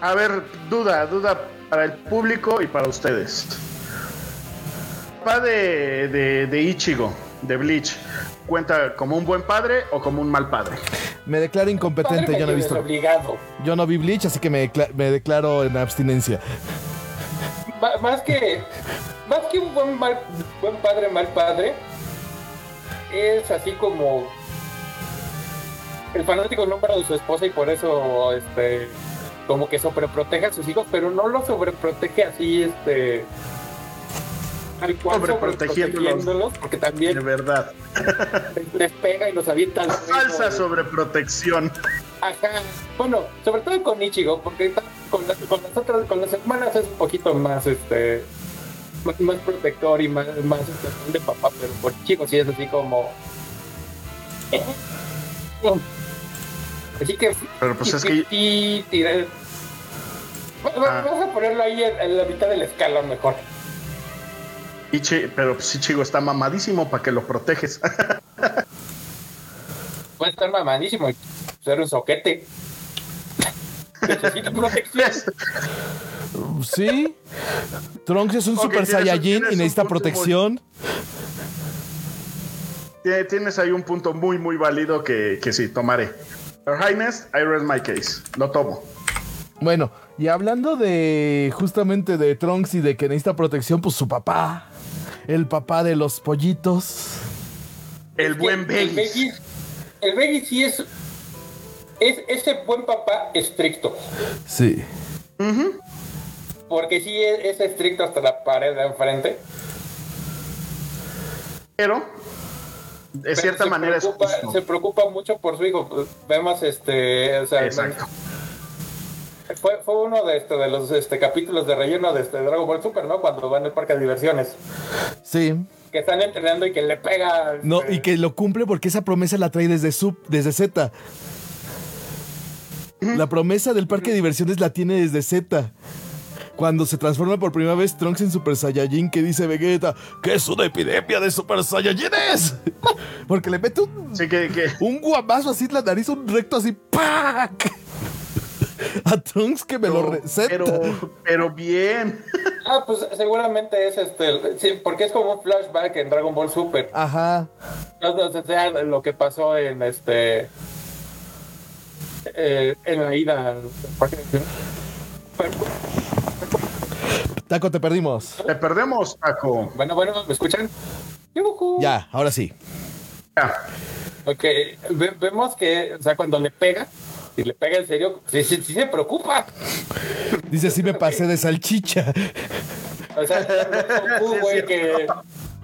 A ver, duda, duda para el público y para ustedes. Papá de, de, de Ichigo, de Bleach, ¿cuenta como un buen padre o como un mal padre? Me declaro incompetente, yo no he visto. desobligado. Yo no vi Bleach, así que me declaro en abstinencia. Más que más que un buen mal buen padre mal padre es así como el fanático número de su esposa y por eso este como que sobreprotege a sus hijos pero no los sobreprotege así este al cual Sobreprotegiéndolos. porque De también verdad. les pega y los avienta al Falsa sobreprotección. Ajá. Bueno, sobre todo con Ichigo, porque ta- con las, con las otras, con las hermanas es un poquito más, este, más, más protector y más, más de papá, pero por Ichigo sí es así como. eh, um, Así que. Pero pues y- es que- y- y- Ah. Vamos a ponerlo ahí en, en la mitad del escalón mejor. Ichi, pero pues Ichigo está mamadísimo para que lo proteges. Puede estar mamadísimo y ser un soquete. Protección. Sí. Trunks es un super saiyajin y necesita muy- protección. Tie- Tienes ahí un punto muy, muy válido que, que sí, tomaré. Your Highness, I rest my case. Lo tomo. Bueno, y hablando de justamente de Trunks y de que necesita protección, pues su papá, el papá de los pollitos. El buen. Veggie, el Veggie sí es, es ese buen papá estricto. Sí. Porque sí es, es estricto hasta la pared de enfrente. Pero, de pero cierta se manera, es preocupa, justo. se preocupa mucho por su hijo. Vemos este. O sea, Exacto. Fue, fue uno de, este, de los este, capítulos de relleno de este Dragon Ball Super, ¿no? Cuando van al parque de diversiones. Sí. Que están entrenando y que le pega. No, este, y que lo cumple porque esa promesa la trae desde Sub, desde Z. La promesa del parque de diversiones la tiene desde Z. Cuando se transforma por primera vez Trunks en Super Saiyajin, que dice Vegeta, que es una epidemia de Super Saiyajines. Porque le mete un, Sí, que, que un guamazo así en la nariz, un recto así, ¡pac! a Trunks que me lo receta. Pero, pero bien. Ah, pues seguramente es este. Sí, porque es como un flashback en Dragon Ball Super. Ajá. O sea, lo que pasó en este. Eh, en la ida al parque. Taco, te perdimos. Te perdemos, Paco. Bueno, bueno, ¿me escuchan? Ya, ahora sí. Ya. Ok, ve- vemos que, o sea, cuando le pega, y le pega en serio, sí, sí, sí se preocupa. Dice, sí me pasé de salchicha. O sea, Goku, güey, que,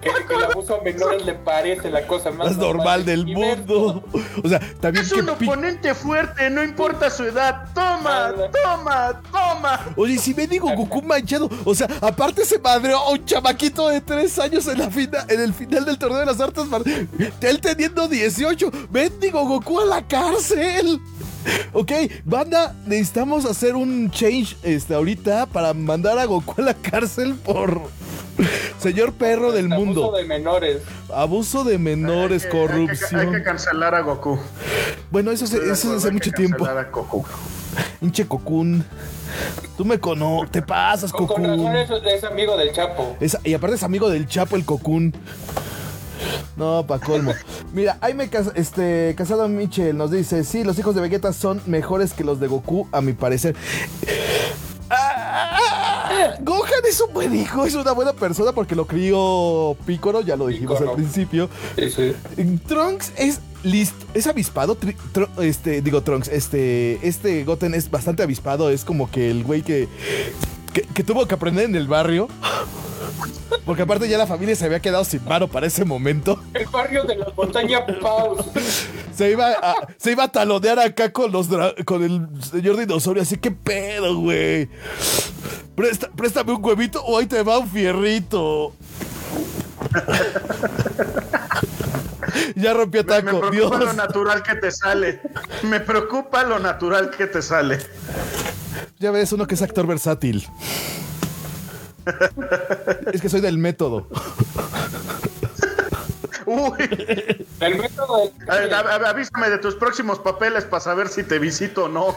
que, que el abuso a menores le parece la cosa más Más normal del mundo. O sea, también Es que un oponente fuerte, no importa su edad. Toma, toma, toma. Oye, si me digo Goku manchado, o sea, aparte se madreó a un chamaquito de 3 años en la fina- en el final del torneo de las artes Él teniendo 18, mendigo Goku a la cárcel. Ok, banda, necesitamos hacer un change este, ahorita para mandar a Goku a la cárcel por señor perro del Abuso mundo. de menores. Abuso de menores, Hay que- Hay que, hay corrupción. que cancelar a Goku. Bueno, eso, se- eso hace hay que mucho tiempo. cancelar a Goku. Hinche Cocoon. Tú me conoces, te pasas, Con, con razón es, es amigo del Chapo. Es- y aparte es amigo del Chapo el Cocoon. No, pa' colmo. Mira, Jaime Cas- este, Casado Michel nos dice: Sí, los hijos de Vegeta son mejores que los de Goku, a mi parecer. Ah, Gohan es un buen hijo, es una buena persona porque lo crió Piccolo, ya lo dijimos Piccolo. al principio. Sí, sí. Trunks es listo, es avispado, tri- este, digo Trunks, este, este Goten es bastante avispado, es como que el güey que, que, que tuvo que aprender en el barrio. Porque aparte ya la familia se había quedado sin mano para ese momento. El barrio de la montaña Paus. Se iba a, se iba a talonear acá con los con el señor dinosaurio, así que pedo, güey. Presta- préstame un huevito o ahí te va un fierrito. ya rompió Me taco, preocupa Dios. lo natural que te sale. Me preocupa lo natural que te sale. Ya ves, uno que es actor versátil. Es que soy del método. Uy, El método a- del... a- a- avísame de tus próximos papeles para saber si te visito o no.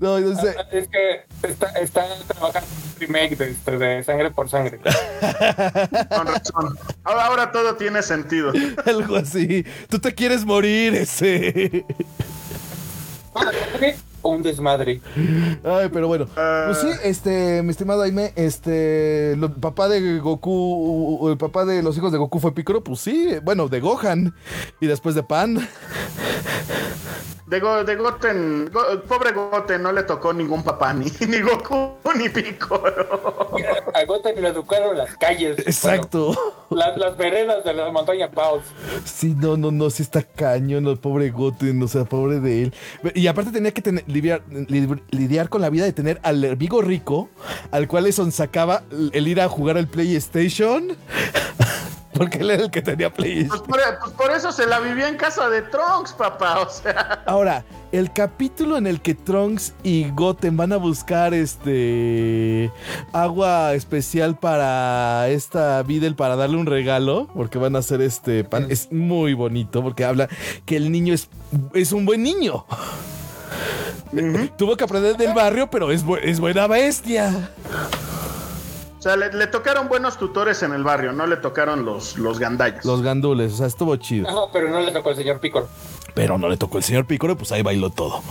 No, no sé. Es que está, está trabajando un remake de, este, de Sangre por Sangre. Con razón. Ahora, ahora todo tiene sentido. Algo así. Tú te quieres morir, ese. Un desmadre. Ay, pero bueno. Pues sí, este, mi estimado Aime, este, lo- el papá de Goku, el papá de los hijos de Goku fue Piccolo, pues sí, bueno, de Gohan. Y después de Pan. De, Go- de Goten, Go- pobre Goten, no le tocó ningún papá, ni, ni Goku, ni Piccolo. A Goten lo educaron las calles. Exacto. Bueno, las, las veredas de la montaña Paus. Sí, no, no, no, sí está cañón, el pobre Goten, o sea, pobre de él. Y aparte tenía que tener- lidiar, li- lidiar con la vida de tener al amigo rico, al cual le sacaba el ir a jugar al PlayStation. Porque él era el que tenía PlayStation. Pues por, pues por eso se la vivía en casa de Trunks, papá. O sea, Ahora, el capítulo en el que Trunks y Goten van a buscar este agua especial para esta Videl para darle un regalo, porque van a hacer este pan, es muy bonito porque habla que el niño es, es un buen niño. Tuvo que aprender del barrio, pero es, bu- es buena bestia. O sea le, le tocaron buenos tutores en el barrio, no le tocaron los, los gandallas. Los gandules, o sea, estuvo chido. No, pero no le tocó el señor Piccolo. Pero no le tocó el señor Piccolo, pues ahí bailó todo.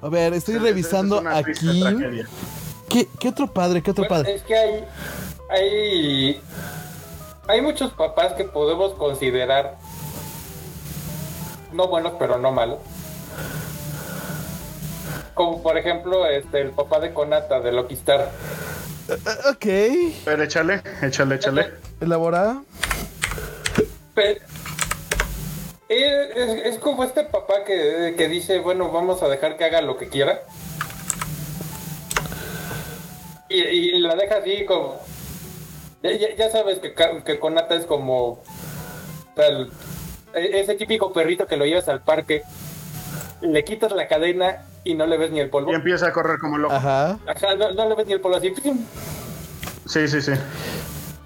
A ver, estoy revisando Es aquí. tragedia. ¿Qué, qué otro padre? ¿Qué otro Bueno, padre? es que hay, hay, hay muchos papás que podemos considerar no buenos, pero no malos. Como por ejemplo, este, el papá de Konata de Loki Star. Ok. Pero échale, échale, échale. Elabora. Pe- Es, es- como este papá que, que dice, bueno, vamos a dejar que haga lo que quiera. Y, y la deja así como... Ya, sabes que, Konata es como... tal- e- ese típico perrito que lo llevas al parque, le quitas la cadena y no le ves ni el polvo. Y empieza a correr como loco. Ajá. Ajá, no, no le ves ni el polvo así. Sí, sí, sí.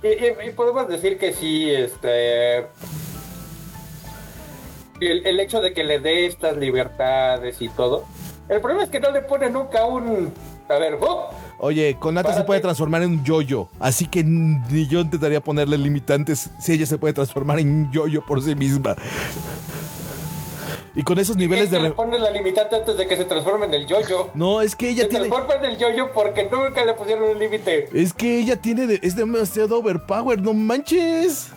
Y, y- y podemos decir que sí, este. El, el hecho de que le dé estas libertades y todo, El problema es que no le pone nunca un. A ver, ¡oh! Oye, con Nata se puede transformar en un yo-yo. Así que ni yo intentaría ponerle limitantes si ella se puede transformar en un yo-yo por sí misma. Y con esos niveles de... le re- pone la limitante antes de que se transforme en el yoyo. No, es que ella Se tiene... transforma en el yoyo porque nunca le pusieron un límite. Es que ella tiene... de- es demasiado overpower, no manches.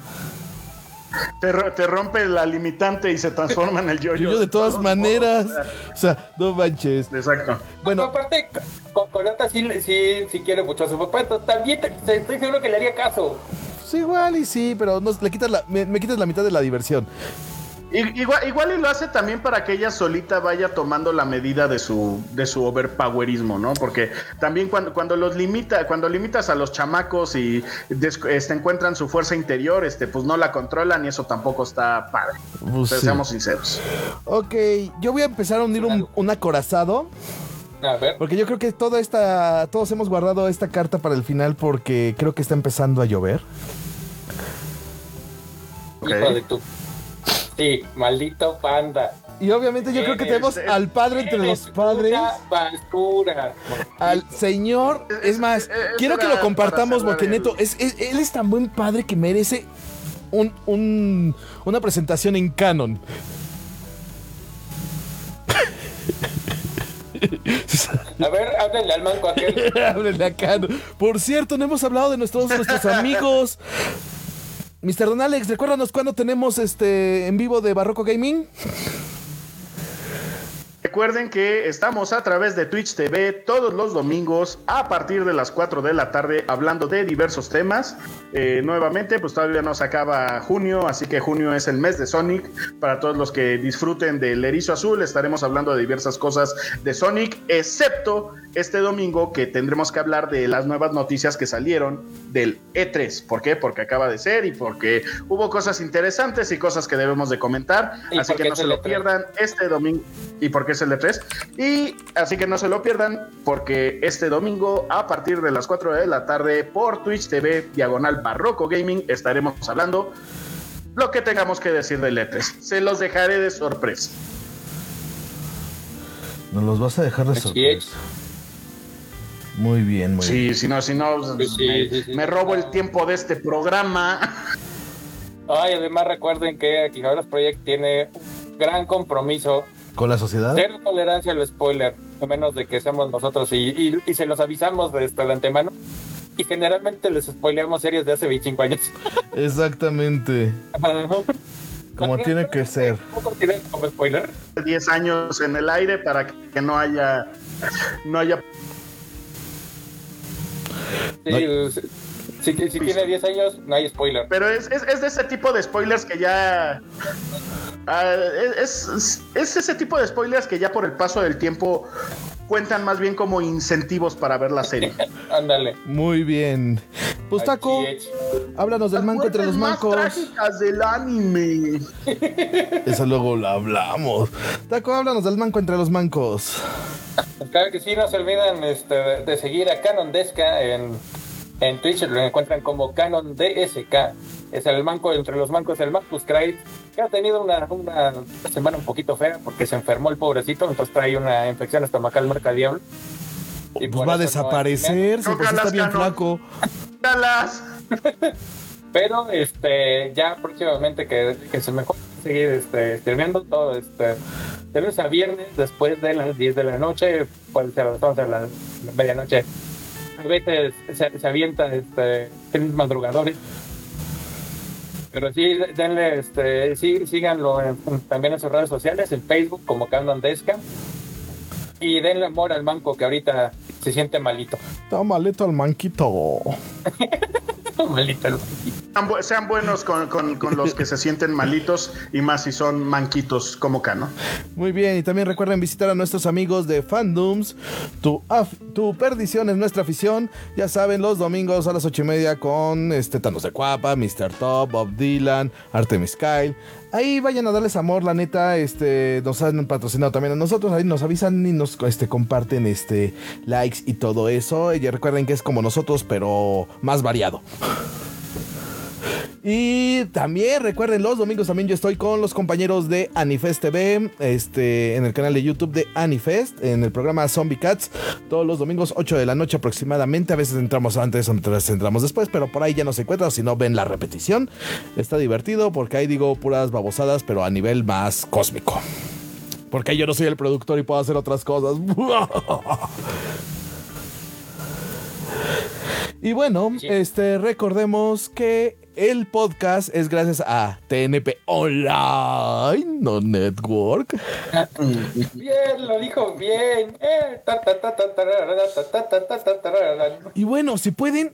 Te, te rompe la limitante y se transforma en el yo-yo. Yo de todas maneras. O sea, no manches. Exacto. Bueno, aparte, Nata sí, sí, sí quiere mucho a su papá, entonces también te- te- estoy seguro que le haría caso. pues igual y sí, pero no, le quitas la, me, me quitas la mitad de la diversión. Igual, igual y lo hace también para que ella solita vaya tomando la medida de su, de su overpowerismo, ¿no? Porque también cuando, cuando los limita, cuando limitas a los chamacos y des- este, encuentran su fuerza interior, este, pues no la controlan y eso tampoco está padre. Pues Pero sí. seamos sinceros. Ok, yo voy a empezar a unir un, un acorazado. A ver, Porque yo creo que toda esta. Todos hemos guardado esta carta para el final porque creo que está empezando a llover. Ok. Sí, maldito panda. Y obviamente yo creo que Eres- tenemos al padre entre los padres. Una basura. Al señor. Es más, quiero que lo compartamos porque neto, es, es- él es tan buen padre que merece un, un- una presentación en canon. A ver, háblenle al manco aquel. Háblenle a Canon. Por cierto, no hemos hablado de nuestros, nuestros amigos. Mr. Don Alex, recuérdanos cuándo tenemos este en vivo de Barroco Gaming. Recuerden que estamos a través de Twitch TV todos los domingos a partir de las 4 de la tarde hablando de diversos temas. Eh, nuevamente, pues todavía no se acaba junio, así que junio es el mes de Sonic. Para todos los que disfruten del erizo azul, estaremos hablando de diversas cosas de Sonic, excepto este domingo que tendremos que hablar de las nuevas noticias que salieron del E3. ¿Por qué? Porque acaba de ser y porque hubo cosas interesantes y cosas que debemos de comentar. ¿Y Así que no se lo E3? pierdan este domingo. ¿Y por qué es el de 3? Y así que no se lo pierdan porque este domingo a partir de las 4 de la tarde por Twitch TV diagonal Barroco Gaming estaremos hablando lo que tengamos que decir del E3. Se los dejaré de sorpresa. Nos los vas a dejar de Así es. Muy bien, muy bien. Sí, si no, si no, Sí, sí, me, sí, sí. me robo el tiempo de este programa. Ay, además recuerden que Quijadas Project tiene un gran compromiso. ¿Con la sociedad? Cero tolerancia al spoiler, a menos de que seamos nosotros y, y- y se los avisamos desde el antemano. Y generalmente les spoileamos series de hace 25 años. Exactamente. Como tiene que ser. ¿Cómo consideran como spoiler? 10 años en el aire para que no haya no haya Sí, No si- si tiene 10 años, no hay spoiler. Pero es, es, es de ese tipo de spoilers que ya. ah, es, es, es ese tipo de spoilers que ya por el paso del tiempo cuentan más bien como incentivos para ver la serie. Ándale. Muy bien. Pues Taco, háblanos del manco entre los Las mancos. más trágicas del anime. Eso luego lo hablamos. Taco, háblanos del manco entre los mancos. Claro que sí, no se olviden este, de, de seguir a Canon Desca en, en Twitch, lo encuentran como Canon DSK. Es el manco entre los mancos, el Marcus Cry, que ha tenido una, una semana un poquito fea porque se enfermó el pobrecito, entonces trae una infección estomacal marca diablo. Y Pues va a no desaparecer, si pues está bien flaco. Dalas. Pero este ya próximamente que, que se mejor seguir este, streameando todo este de lunes a viernes después de las 10 de la noche, puede ser a las 11 de la medianoche. A veces se, se avienta este trenes madrugadores. Pero sí, denle, este, sí, síganlo en- también en sus redes sociales, en Facebook como Desca. Y denle amor al manco que ahorita se siente malito. Está malito al manquito. malito el Sean bu- Sean buenos con, con- con los que se sienten malitos y más si son manquitos como Cano. Muy bien, y también recuerden visitar a nuestros amigos de Fandoms. Tu, af- tu perdición es nuestra afición. Ya saben, los domingos a las ocho y media con este Thanos de Cuapa, Mr. Top, Bob Dylan, Artemis Kyle. Ahí vayan a darles amor, la neta, este, nos han patrocinado también a nosotros, ahí nos avisan y nos este, comparten este, likes y todo eso. Y recuerden que es como nosotros, pero más variado. Y también recuerden, los domingos también yo estoy con los compañeros de Anifest TV, este, en el canal de YouTube de Anifest, en el programa Zombie Cats, todos los domingos 8 de la noche aproximadamente. A veces entramos antes, a veces entramos después, pero por ahí ya no se encuentra, si no ven la repetición. Está divertido porque ahí digo puras babosadas, pero a nivel más cósmico. Porque yo no soy el productor y puedo hacer otras cosas. Y bueno, este recordemos que el podcast es gracias a TNP Online, no Network. Bien, lo dijo bien. Y bueno, si pueden,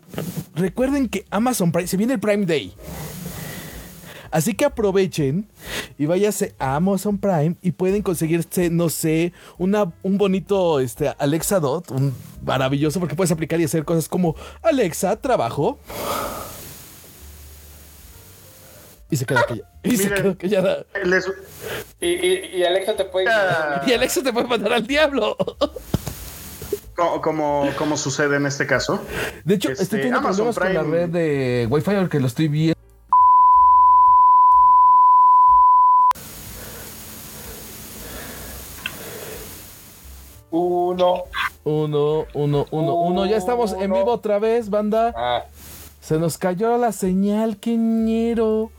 recuerden que Amazon Prime, se viene el Prime Day. Así que aprovechen y váyase a Amazon Prime y pueden conseguirse, no sé, una, un bonito este, Alexa Dot, un maravilloso, porque puedes aplicar y hacer cosas como Alexa, trabajo. Y se queda callada. Y se queda callada. Les- Y, y, y Alexa te puede. Ah. Y Alexa te puede mandar al diablo. co- como, como sucede en este caso. De hecho, Este, estoy teniendo Amazon problemas con la Prime. red de Wi-Fi porque lo estoy viendo. Uno. Uno, uno, uno, uno. Ya estamos en Uno. vivo otra vez, banda. Ah. Se nos cayó la señal, qué ñero.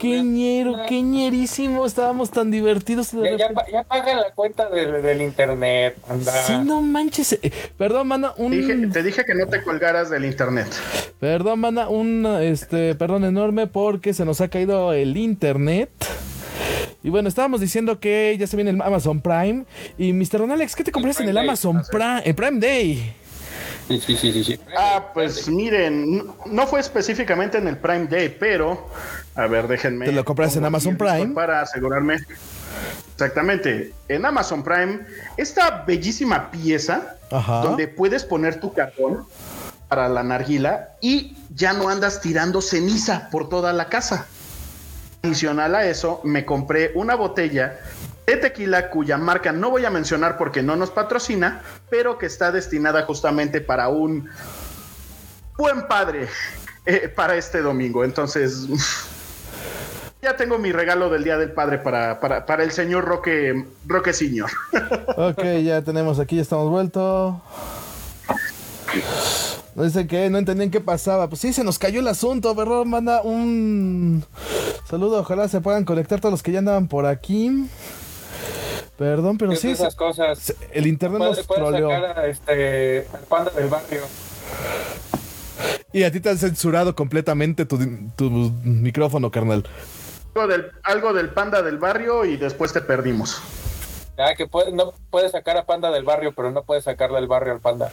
Qué ñero, qué ñerísimo. Estábamos tan divertidos. Ya, ya, la cuenta del, del internet. Anda. Sí, no manches. Eh, Perdón, mana, un. Dije- te dije que no te colgaras del internet. Perdón, mana, un este, perdón enorme porque se nos ha caído el internet. Y bueno, estábamos diciendo que ya se viene el Amazon Prime. Y Mr. Don Alex, ¿qué te compraste en el Amazon Prime? El Prime Day. Sí, sí, sí, sí. sí. Ah, pues miren, no- no fue específicamente en el Prime Day, pero a ver, déjenme. ¿Te lo compraste en Amazon Prime? Para asegurarme. Exactamente. En Amazon Prime, esta bellísima pieza Ajá. donde puedes poner tu cartón para la narguila y ya no andas tirando ceniza por toda la casa. Adicional a eso, me compré una botella de tequila cuya marca no voy a mencionar porque no nos patrocina, pero que está destinada justamente para un buen padre eh, para este domingo. Entonces, ya tengo mi regalo del Día del Padre para, para, el señor Roque, Roque Senior. Ok, ya tenemos aquí, ya estamos vueltos. Dice que no entendían qué pasaba. Pues sí, se nos cayó el asunto, ¿verdad? Manda un saludo. Ojalá se puedan conectar todos los que ya andaban por aquí. Perdón, pero Es sí, esas cosas. el internet nos puedes troleó. sacar a este, al panda del barrio. Y a ti te han censurado completamente tu, tu micrófono, carnal. algo, del, algo del panda del barrio y después te perdimos. Ya que puede, no puedes sacar a panda del barrio, pero no puedes sacarle del barrio al panda.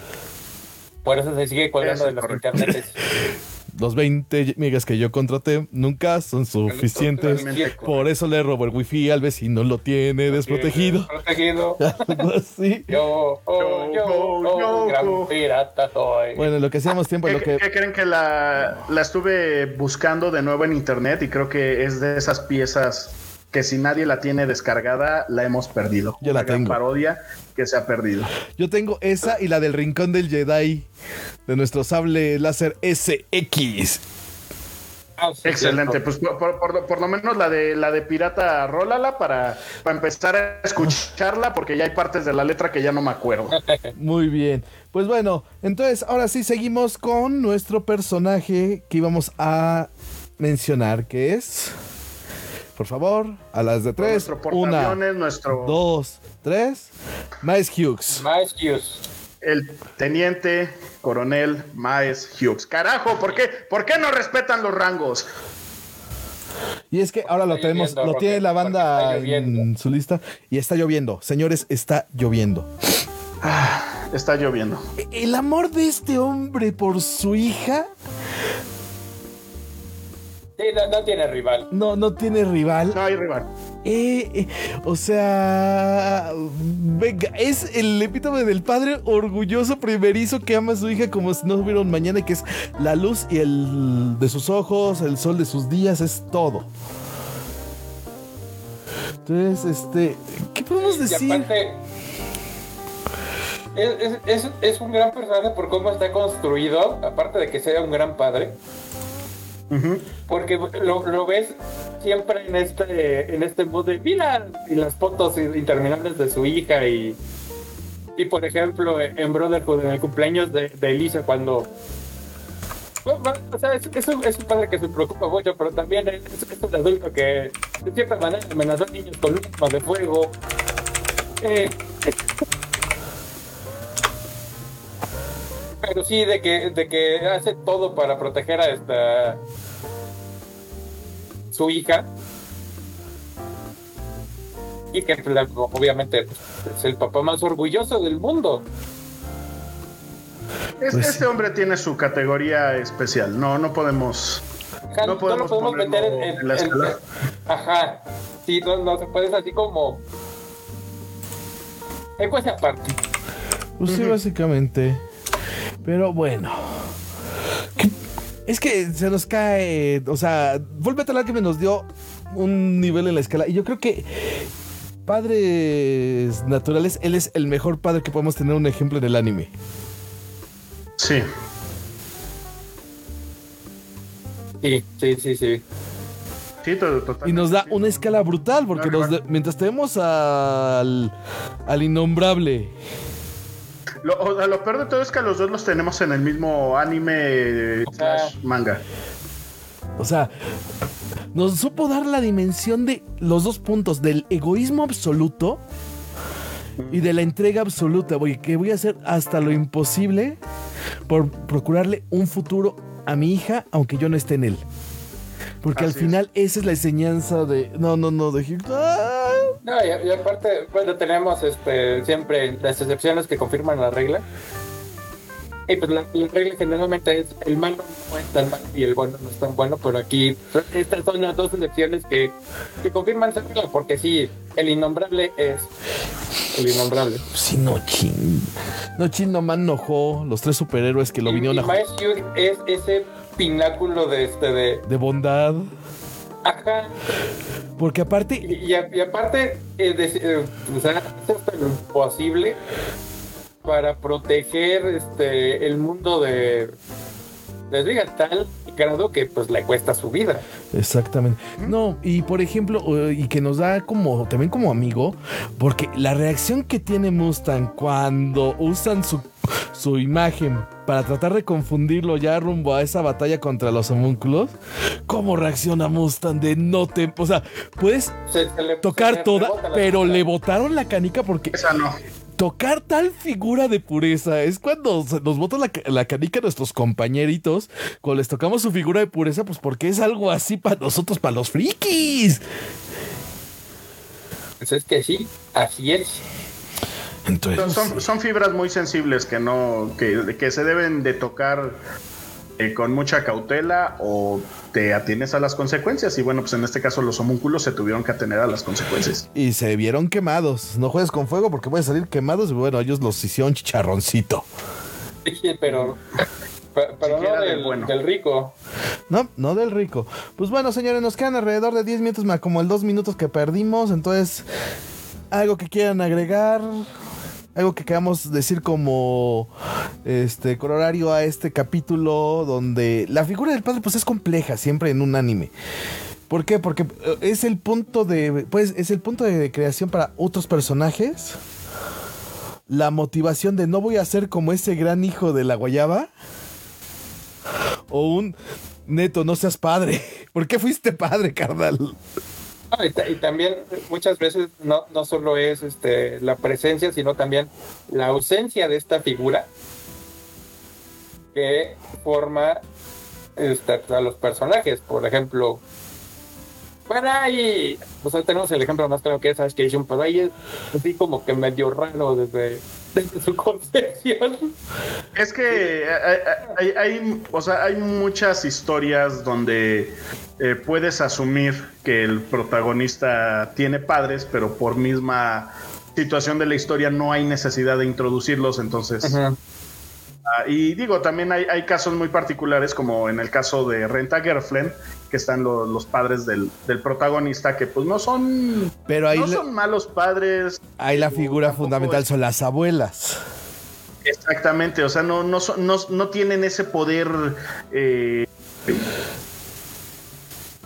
Por eso se sigue colgando de los correcto. internetes. Los 20 megas que yo contraté nunca son suficientes. Por eso le robo el wifi al vecino, lo tiene desprotegido. Protegido. Algo así. Yo, oh, yo, oh, Yo, gran yo. pirata soy. Bueno, lo que hacíamos tiempo, ¿Qué, lo que... qué creen que la, la estuve buscando de nuevo en internet y creo que es de esas piezas que si nadie la tiene descargada la hemos perdido. Yo la Una tengo. parodia que se ha perdido. Yo tengo esa y la del rincón del Jedi de nuestro sable láser SX. Ah, sí, Excelente, cierto. pues por, por- por- por lo menos la de la de pirata rólala para, para empezar a escucharla porque ya hay partes de la letra que ya no me acuerdo. Muy bien. Pues bueno, entonces ahora sí seguimos con nuestro personaje que íbamos a mencionar, que es... Por favor, a las de tres. nuestro Una, nuestro dos, tres. Miles Hughes. Más Hughes. el teniente coronel Maes Hughes. Carajo, ¿por qué, ¿por qué no respetan los rangos? Y es que ahora lo tenemos, lo Roque, tiene la banda en su lista y está lloviendo. Señores, está lloviendo. Está lloviendo. El amor de este hombre por su hija Sí, no, no tiene rival. no, no tiene rival. No hay rival. Eh, eh, o sea, venga, es el epítome del padre orgulloso primerizo que ama a su hija como si no hubiera un mañana, que es la luz y el de sus ojos, el sol de sus días, es todo. Entonces, este, ¿qué podemos Y decir? aparte, es, es- es- es un gran personaje por cómo está construido, aparte de que sea un gran padre. Porque lo, ves siempre en este, en este mood de mira y las fotos interminables de su hija y, y por ejemplo en Brotherhood en el cumpleaños de, Elisa cuando o sea, es, es, un, un, padre que se preocupa mucho, pero también es, es un adulto que de cierta manera amenazó a niños con armas de fuego. Eh, pero sí, de que, de que hace todo para proteger a esta su hija. Y que obviamente es el papá más orgulloso del mundo. Es, pues este hombre tiene su categoría especial. No, no podemos. no, podemos lo podemos meter en, la escala. ajá. Sí, no, no se puede así como. Es cosa aparte. Pues sí, básicamente. Pero bueno. Es que se nos cae. O sea, vuelve a que me nos dio un nivel en la escala. Y yo creo que. Padres naturales, él es el mejor padre que podemos tener un ejemplo en el anime. Sí. Sí, sí, sí, sí. y nos da una escala brutal, porque mientras tenemos al, al innombrable. Lo, lo, peor de todo es que los dos los tenemos en el mismo anime manga. O sea, nos supo dar la dimensión de los dos puntos, del egoísmo absoluto y de la entrega absoluta, voy, que voy a hacer hasta lo imposible por procurarle un futuro a mi hija, aunque yo no esté en él. Porque al final esa es la enseñanza de. No, no, no, de ¡Ah! No, y, aparte, bueno, tenemos este, siempre las excepciones que confirman la regla. Y pues la, regla generalmente es el malo no es tan malo y el bueno no es tan bueno, pero aquí estas son las dos excepciones que, que confirman esa regla, porque sí, el innombrable es el innombrable. Sí, no chin. No chin nomás enojó los tres superhéroes que lo vinieron a es ese pináculo de este de. De bondad. Ajá. Porque aparte. Y, aparte, eh, eh, o sea, es lo imposible para proteger este el mundo de. Les diga tal grado que pues le cuesta su vida. Exactamente. No, y por ejemplo, y que nos da como también como amigo, porque la reacción que tiene Mustang cuando usan su, su imagen para tratar de confundirlo ya rumbo a esa batalla contra los homúnculos, ¿cómo reacciona Mustang de no te, o sea, puedes tocar toda, pero le botaron la canica porque esa no tocar tal figura de pureza. Es cuando nos botan la, canica a nuestros compañeritos. Cuando les tocamos su figura de pureza, pues porque es algo así para nosotros, para los frikis. Pues es que sí, así es. Entonces, son, fibras muy sensibles que no, que, que se deben de tocar eh, con mucha cautela o te atienes a las consecuencias. Y bueno, pues en este caso los homúnculos se tuvieron que atener a las consecuencias. Y se vieron quemados. No juegues con fuego porque pueden salir quemados. Y bueno, ellos los hicieron chicharroncito. Sí, pero. Pero, no del, bueno. del, rico. No, no del rico. Pues bueno, señores, nos quedan alrededor de 10 minutos más como el 2 minutos que perdimos. Entonces, algo que quieran agregar algo que queramos decir como este coronario a este capítulo donde la figura del padre pues es compleja siempre en un anime. ¿Por qué? Porque eh, es el punto de pues es el punto de creación para otros personajes. La motivación de no voy a ser como ese gran hijo de la guayaba o un neto, no seas padre. ¿Por qué fuiste padre, carnal? Y, también muchas veces no, no solo es este, la presencia, sino también la ausencia de esta figura que forma este, a los personajes. Por ejemplo, bueno, ahí, pues tenemos el ejemplo más claro que es Ash Ketchum, pero ahí es así como que medio raro desde, desde su concepción. Es que hay, hay, o sea, hay muchas historias donde eh, puedes asumir que el protagonista tiene padres, pero por misma situación de la historia no hay necesidad de introducirlos, entonces... y digo, también hay, hay, casos muy particulares, como en el caso de Renta Gerflen, que están los padres del, protagonista, que pues no son, Pero ahí no son malos padres. Ahí la figura fundamental son las abuelas. Exactamente, o sea, no, no, no, no tienen ese poder eh,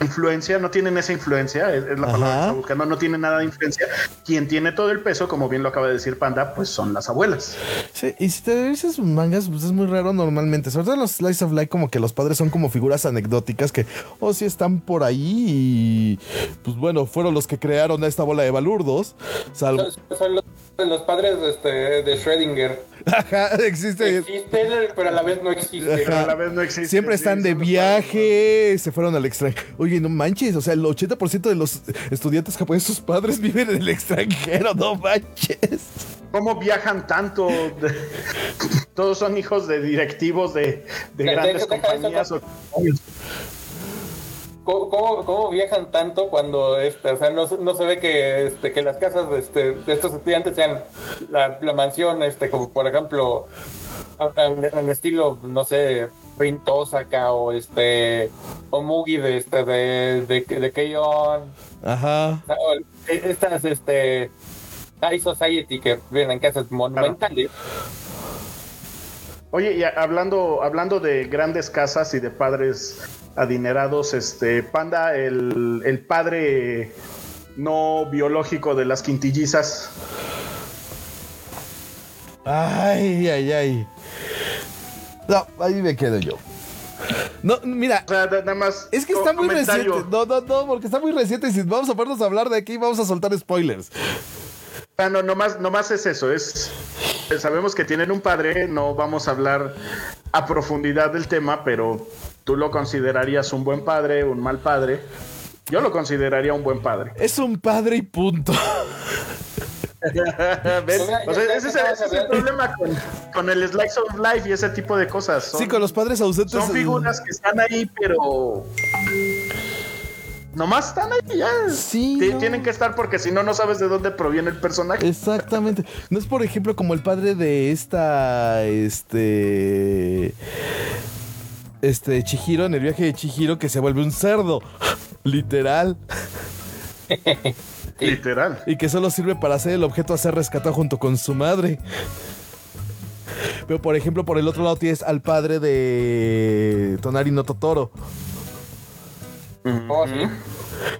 influencia, no tienen esa influencia, es, es la palabra que está buscando, no tienen nada de influencia. Quien tiene todo el peso, como bien lo acaba de decir Panda, pues son las abuelas. Sí, y si te dices mangas, pues es muy raro normalmente. Sobre todo en los Slice of Life, como que los padres son como figuras anecdóticas que, o sí están por ahí y, pues bueno, fueron los que crearon a esta bola de balurdos. Salvo. Son, son los, los padres este, de Schrödinger. Ajá, existe. Existen, pero a la vez no existen. Pero a la vez no existe. Siempre sí, están de viaje, se fueron al extranjero. Oye, no manches, o sea, el 80% de los estudiantes japoneses, sus padres viven en el extranjero, no manches. ¿Cómo viajan tanto? Todos son hijos de directivos de, grandes compañías. o- ¿Cómo, cómo, viajan tanto cuando este, o sea, no, se- no se ve que, este, que las casas de, este, de estos estudiantes sean la, la mansión, este, como por ejemplo, en, en estilo, no sé, Rin Tosaka o este, o Mugi de, este, de, de, de Keion, Ajá. o estas, este, High Society que viven en casas monumentales. Oye, y hablando, hablando de grandes casas y de padres adinerados, este Panda, el, el padre no biológico de las quintillizas. Ay, ay, ay. No, ahí me quedo yo. No, mira, O sea, da- nada más. es que está muy comentario. reciente. No, no, no, porque está muy reciente y si vamos a ponernos a hablar de aquí, vamos a soltar spoilers. Ah, no, nomás, nomás es eso, es sabemos que tienen un padre, no vamos a hablar a profundidad del tema, pero tú lo considerarías un buen padre, un mal padre. Yo lo consideraría un buen padre. Es un padre y punto. ¿Ves? O sea, ese, es, ese es el problema con, con el slice of life y ese tipo de cosas. Son, Sí, con los padres ausentes. son figuras que están ahí, pero nomás están ahí ya. Sí, no. Tienen que estar porque si no, no sabes de dónde proviene el personaje. Exactamente. No es, por ejemplo, como el padre de esta. Este. Este, Chihiro, en el viaje de Chihiro, que se vuelve un cerdo. Literal. Literal. Y que solo sirve para ser el objeto a ser rescatado junto con su madre. Pero, por ejemplo, por el otro lado tienes al padre de Tonari no Totoro. Oh, sí.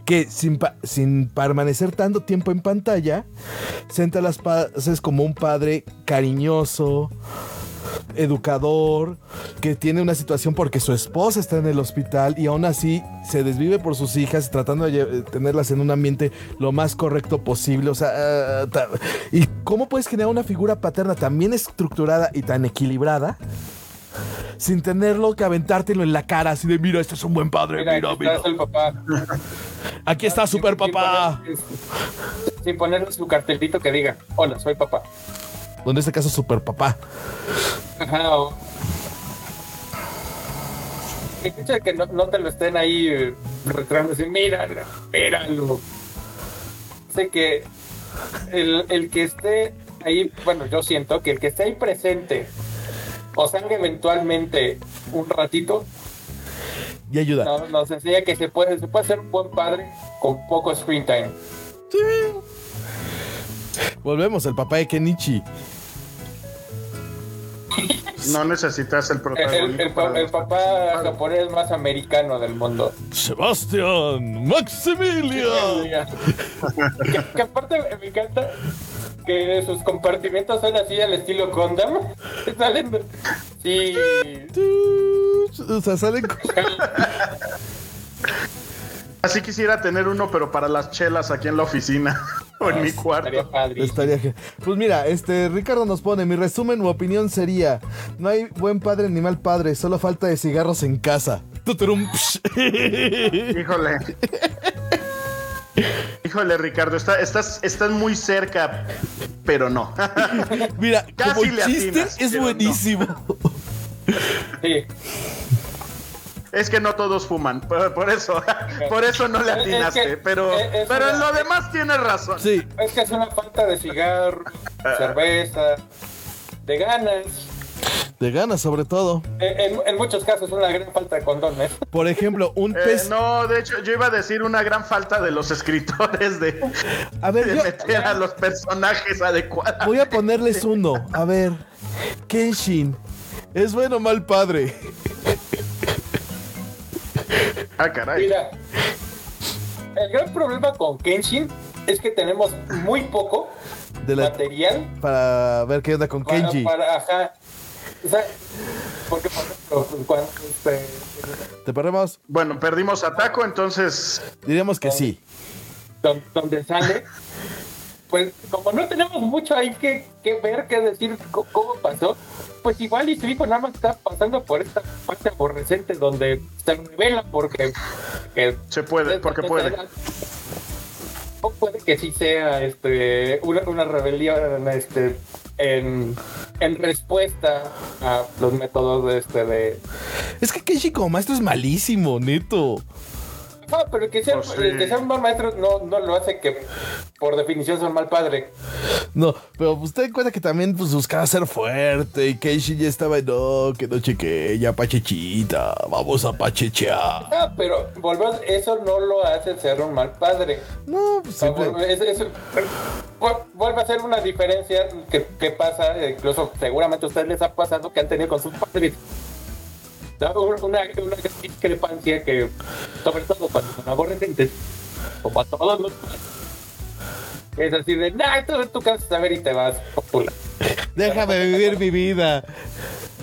que sin, pa- sin permanecer tanto tiempo en pantalla, sienta las paces como un padre cariñoso, educador, que tiene una situación porque su esposa está en el hospital y aún así se desvive por sus hijas, tratando de tenerlas en un ambiente lo más correcto posible. O sea, ah, ¿y cómo puedes generar una figura paterna tan bien estructurada y tan equilibrada? Sin tenerlo que aventártelo en la cara, así de mira, este es un buen padre, Mira, mira, aquí mira. está el papá. Aquí está super sin papá. poner- Sin ponerle su cartelito que diga, hola, soy papá. O en este caso, super papá. Ajá, o- El hecho de que no, no te lo estén ahí eh, retratando así, mira, míralo. Sé que el, el que esté ahí, bueno, yo siento que el que esté ahí presente o salga eventualmente un ratito, Y ayuda. no- nos enseña que se puede, se puede ser un buen padre con poco screen time. Volvemos, el papá de Kenichi. No necesitas el El, protagonista. el- el pa- el papá japonés más americano del mundo. Sebastián Maximilian. que, que aparte me encanta que sus compartimentos son así al estilo Gundam. Salen. Sí. O sea, salen con- Así quisiera tener uno, pero para las chelas aquí en la oficina o en mi Estaría cuarto. padre. Estaría Pues mira, este Ricardo nos pone, mi resumen u opinión sería, no hay buen padre ni mal padre, solo falta de cigarros en casa. Tuturum. Híjole. Híjole, Ricardo, está- estás, estás muy cerca, pero no. Mira, Casi como le chiste atinas, es no. buenísimo. Sí. Es que no todos fuman, por, por eso, por eso no le es atinaste, que- pero, es- pero en lo demás tienes razón. Sí, Es que es una falta de cigarro, cerveza, de ganas. de ganas sobre todo. En, en- en muchos casos una gran falta de condones. Por ejemplo, un Eh, pez... no, de hecho, yo iba a decir una gran falta de los escritores de, A ver, de yo meter a los personajes adecuados. voy a ponerles uno. A ver, Kenshin, ¿es bueno o mal padre? Ah, caray. Mira, el gran problema con Kenshin es que tenemos muy poco De la- material Para ver qué onda con para, Kenji. para- ajá. O sea, porque por ejemplo, cuando este, ¿Te perdemos? Bueno, perdimos a Taco, entonces Diríamos que sí. don- donde sale, pues como no tenemos mucho ahí que, que ver, que decir cómo pasó, pues igual y su hijo nada más está pasando por esta parte aborrecente donde se revela porque que se puede, porque puede. O puede que sí sea este una, una rebelión este en, en respuesta a los métodos de este de Es que Kenji como maestro es malísimo, neto. No, pero que sea, Pues sí. el que sea un mal maestro no, no lo hace que por definición sea un mal padre. No, pero usted en cuenta que también pues, buscaba ser fuerte y Kenshi ya estaba en no, que no cheque, ya pachechita, vamos a pachechear. Ah, pero volvemos, eso no lo hace ser un mal padre. No, pues siempre. es- es- vu- vuelve a ser una diferencia que, que pasa, incluso seguramente a ustedes les ha pasado que han tenido con sus padres. O Una, una discrepancia que, sobre todo cuando son aborrecentes, como a todos los es así de, nah, tú, vas a saber y te vas, popula. Déjame vivir mi vida.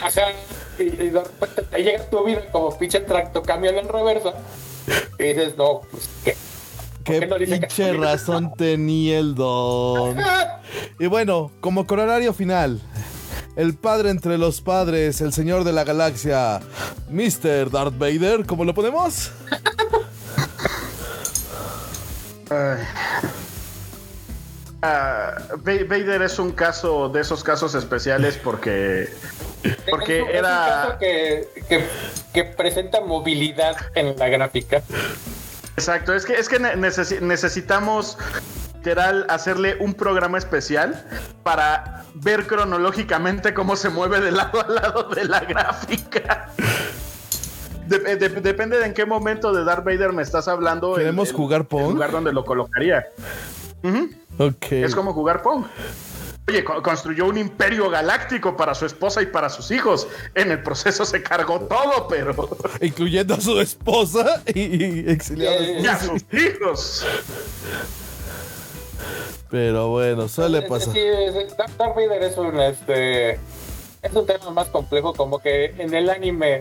Ajá, y, y de repente te llega tu vida como pinche tracto camión en reversa. Y dices, no, pues qué. ¿Por Qué qué no dice pinche razón tenía el don. Y bueno, como corolario final, el padre entre los padres, el señor de la galaxia, Mr. Darth Vader, ¿cómo lo ponemos? Ah, Va- Vader es un caso de esos casos especiales porque porque Es un- es un era caso que, que, que presenta movilidad en la gráfica. exacto es que es que ne- necesi- necesitamos literal hacerle un programa especial para ver cronológicamente cómo se mueve de lado a lado de la gráfica. De- de- depende de en qué momento de Darth Vader me estás hablando. el- ¿Queremos el- jugar el Pong? lugar donde lo colocaría. Ujú. Ok. Es como jugar Pong. Oye, co- construyó un imperio galáctico para su esposa y para sus hijos. En el proceso se cargó todo, pero. Incluyendo a su esposa y, y exiliados. Eh, ¡Y a sus hijos! Pero bueno, suele pasar. sí, es- Darth Darth Vader es un este es un tema más complejo, como que en el anime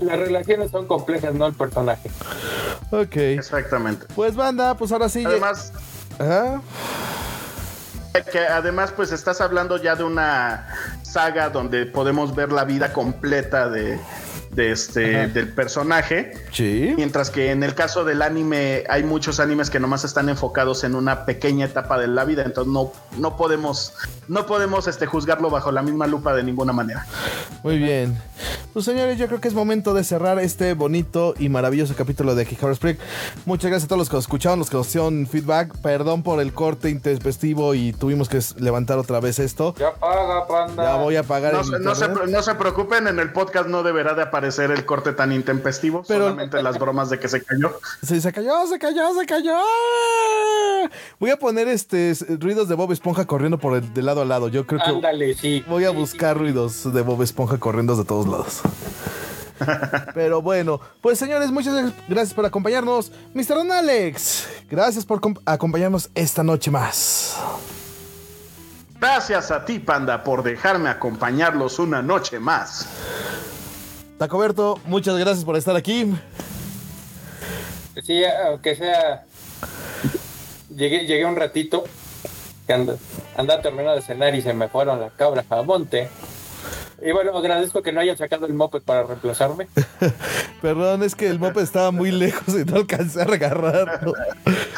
las relaciones son complejas, no el personaje. Ok. Exactamente. Pues banda, pues ahora sí. Además, Ajá. que además, pues estás hablando ya de una saga donde podemos ver la vida completa de, de este, del personaje. Sí. Mientras que en el caso del anime hay muchos animes que nomás están enfocados en una pequeña etapa de la vida, entonces no, no podemos, no podemos este, juzgarlo bajo la misma lupa de ninguna manera. Muy bien. Pues señores, yo creo que es momento de cerrar este bonito y maravilloso capítulo de Kijabra Spring. Muchas gracias a todos los que nos escucharon, los que nos hicieron feedback. Perdón por el corte intempestivo y tuvimos que levantar otra vez esto. Ya paga, panda. Ya voy a pagar No, el se- no se, no se preocupen, en el podcast no deberá de aparecer el corte tan intempestivo, Pero- solamente las bromas de que se cayó. Sí, se cayó, se cayó, se cayó. Voy a poner este ruidos de Bob Esponja corriendo por el de lado a lado. Yo creo que Ándale, sí. voy a buscar ruidos de Bob Esponja corriendo de todos lados. Pero bueno, pues señores, muchas gracias por acompañarnos. Mr. Don Alex, gracias por com- acompañarnos esta noche más. Gracias a ti, Panda, por dejarme acompañarlos una noche más. Tacoberto, muchas gracias por estar aquí. Sí, aunque sea. Llegué, llegué un ratito. Que anda, anda terminando de cenar y se me fueron las cabras a monte. Y bueno, agradezco que no hayan sacado el moped para reemplazarme. Perdón, es que el moped estaba muy lejos y no alcancé a agarrarlo.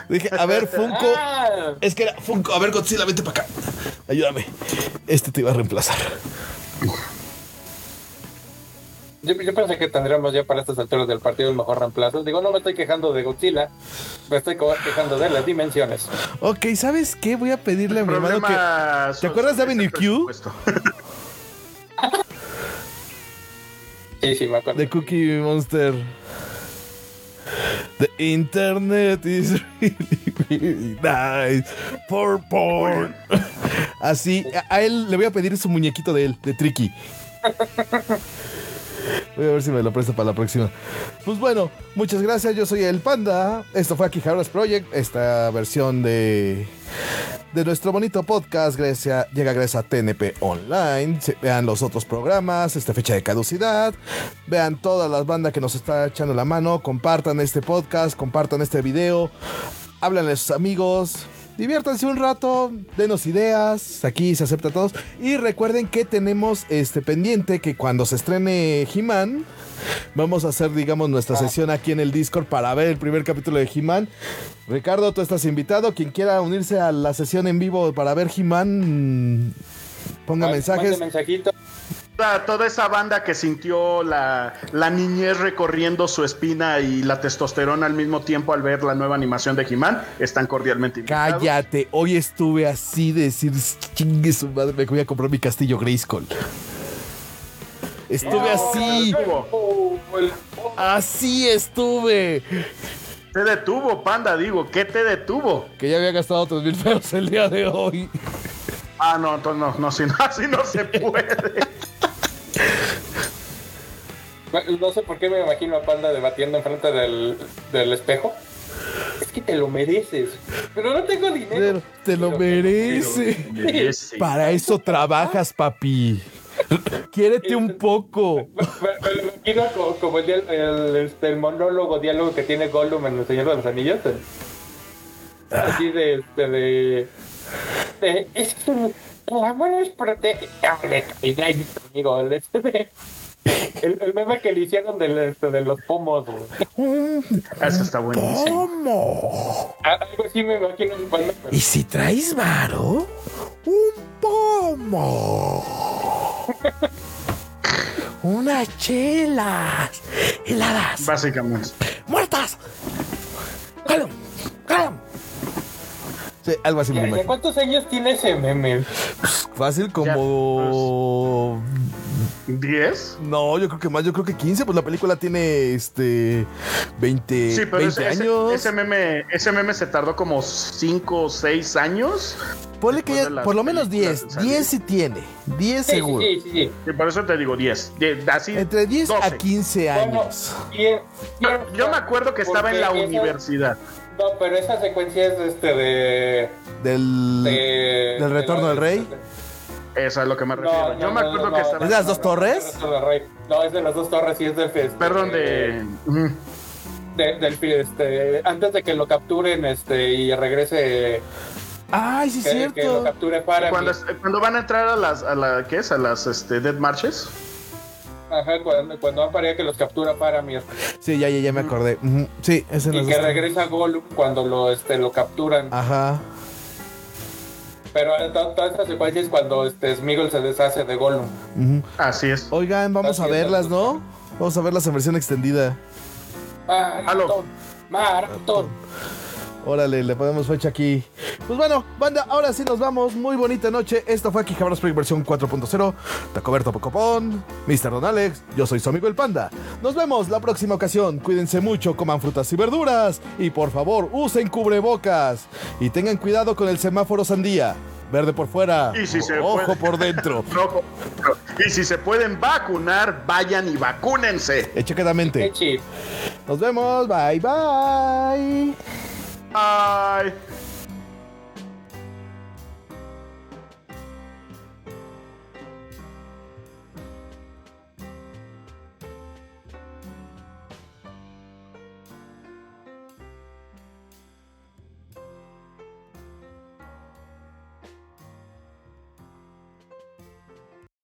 Dije, a ver, Funko. Ah, Es que era Funko. A ver, Godzilla, vente para acá. Ayúdame. Este te iba a reemplazar. Yo, yo pensé que tendríamos ya para estas alturas del partido el mejor reemplazo. Digo, no me estoy quejando de Godzilla, me estoy quejando de las dimensiones. Ok, ¿sabes qué? Voy a pedirle a mi hermano que. ¿Te acuerdas de Avenue Q? Sí, sí, me acuerdo. De Cookie Monster. The internet is really, really nice for porn. Así, a, a él le voy a pedir su muñequito de él, de Tricky. Voy a ver si me lo presta para la próxima. Pues bueno, muchas gracias. Yo soy el Panda. Esto fue Jarolas Project. Esta versión de, de nuestro bonito podcast gracias, llega gracias a TNP Online. Vean los otros programas, esta fecha de caducidad. Vean todas las bandas que nos está echando la mano. Compartan este podcast, compartan este video. Háblanle a sus amigos. Diviértanse un rato, denos ideas, aquí se acepta a todos. Y recuerden que tenemos este pendiente que cuando se estrene He-Man, vamos a hacer, digamos, nuestra sesión aquí en el Discord para ver el primer capítulo de He-Man. Ricardo, tú estás invitado. Quien quiera unirse a la sesión en vivo para ver He-Man, ponga Mande mensajes. mensajito. Toda, toda esa banda que sintió la, la niñez recorriendo su espina y la testosterona al mismo tiempo al ver la nueva animación de He-Man, están cordialmente invitados. Cállate, hoy estuve así de decir, chingue su madre, me voy a comprar mi castillo Grayskull. Estuve así, Oh, así estuve. Te detuvo, panda, digo, ¿qué te detuvo? Que ya había gastado 3 mil pesos el día de hoy. Ah, no, entonces no, no, si no, así no se puede. No sé por qué me imagino a Panda debatiendo enfrente del, del espejo. Es que te lo mereces. Pero no tengo dinero. Pero te lo Pero- merece. Para eso trabajas, papi. Quiérete un poco. Me, me- como, como el, dial- el, este, el monólogo, diálogo que tiene Gollum en El Señor de los Anillos. Así de, este, de, de, es que el amor es el, este, de- el, el meme que le hicieron del, este, de los pomos. güey. Eso está buenísimo. ¿Cómo? Algo así me imagino Panda. pero- ¿Y si traes varo? Un pomo. Unas chelas. Heladas. Básicamente. Muertas. Sí, algo así me ¿De imagino. cuántos años tiene ese meme? Fácil como... ¿10? No, yo creo que más, yo creo que 15, pues la película tiene este 20, Sí, pero 20 ese, años. ese meme, ese meme se tardó como 5 o 6 años. Ponle que ya, por lo menos películas 10, de salir. 10 sí tiene, 10 Sí, seguro. sí, sí, sí. Y por eso te digo 10. Die- Así, Entre 10 a 12. 15 Bueno, años. bien, bien, Yo me acuerdo que estaba en la universidad. No, pero esa secuencia es este de. Del, de ¿Del retorno de del rey? Eso es lo que me refiero. no, Yo me acuerdo no, que estaba. ¿Es de las dos torres? Retorno del rey. No, es de las dos torres y es del. este, Perdón, de. Ujú. de- del este, antes de que lo capturen este y regrese Ay, sí, que, que lo cierto. capture para Cuando, cuando van a entrar a las. A la, ¿Qué es? A las este, Dead Marches. Ajá, cuando, cuando van para allá que los captura Faramir Sí, ya, ya, ya me acordé. Sí, es en y que dos. regresa Gollum cuando lo este lo capturan Ajá. pero eh, to- toda esa secuencia es cuando este Smeagol se deshace de Gollum. Así es. Oigan, vamos a Así verlas, ¿no? Vamos a verlas en versión extendida. Maratón Maratón Órale, le ponemos fecha aquí. Pues bueno, banda, ahora sí nos vamos. Muy bonita noche. Esto fue aquí Cabra Spring versión 4.0. Tacoberto Pocopón, Mr. Don Alex, yo soy su amigo el Panda. Nos vemos la próxima ocasión. Cuídense mucho, coman frutas y verduras. Y por favor, usen cubrebocas. Y tengan cuidado con el semáforo sandía. Verde por fuera, Y si se ojo puede. por dentro. Rojo. Y si se pueden vacunar, vayan y vacúnense. Chip Nos vemos. Bye, bye. Bye.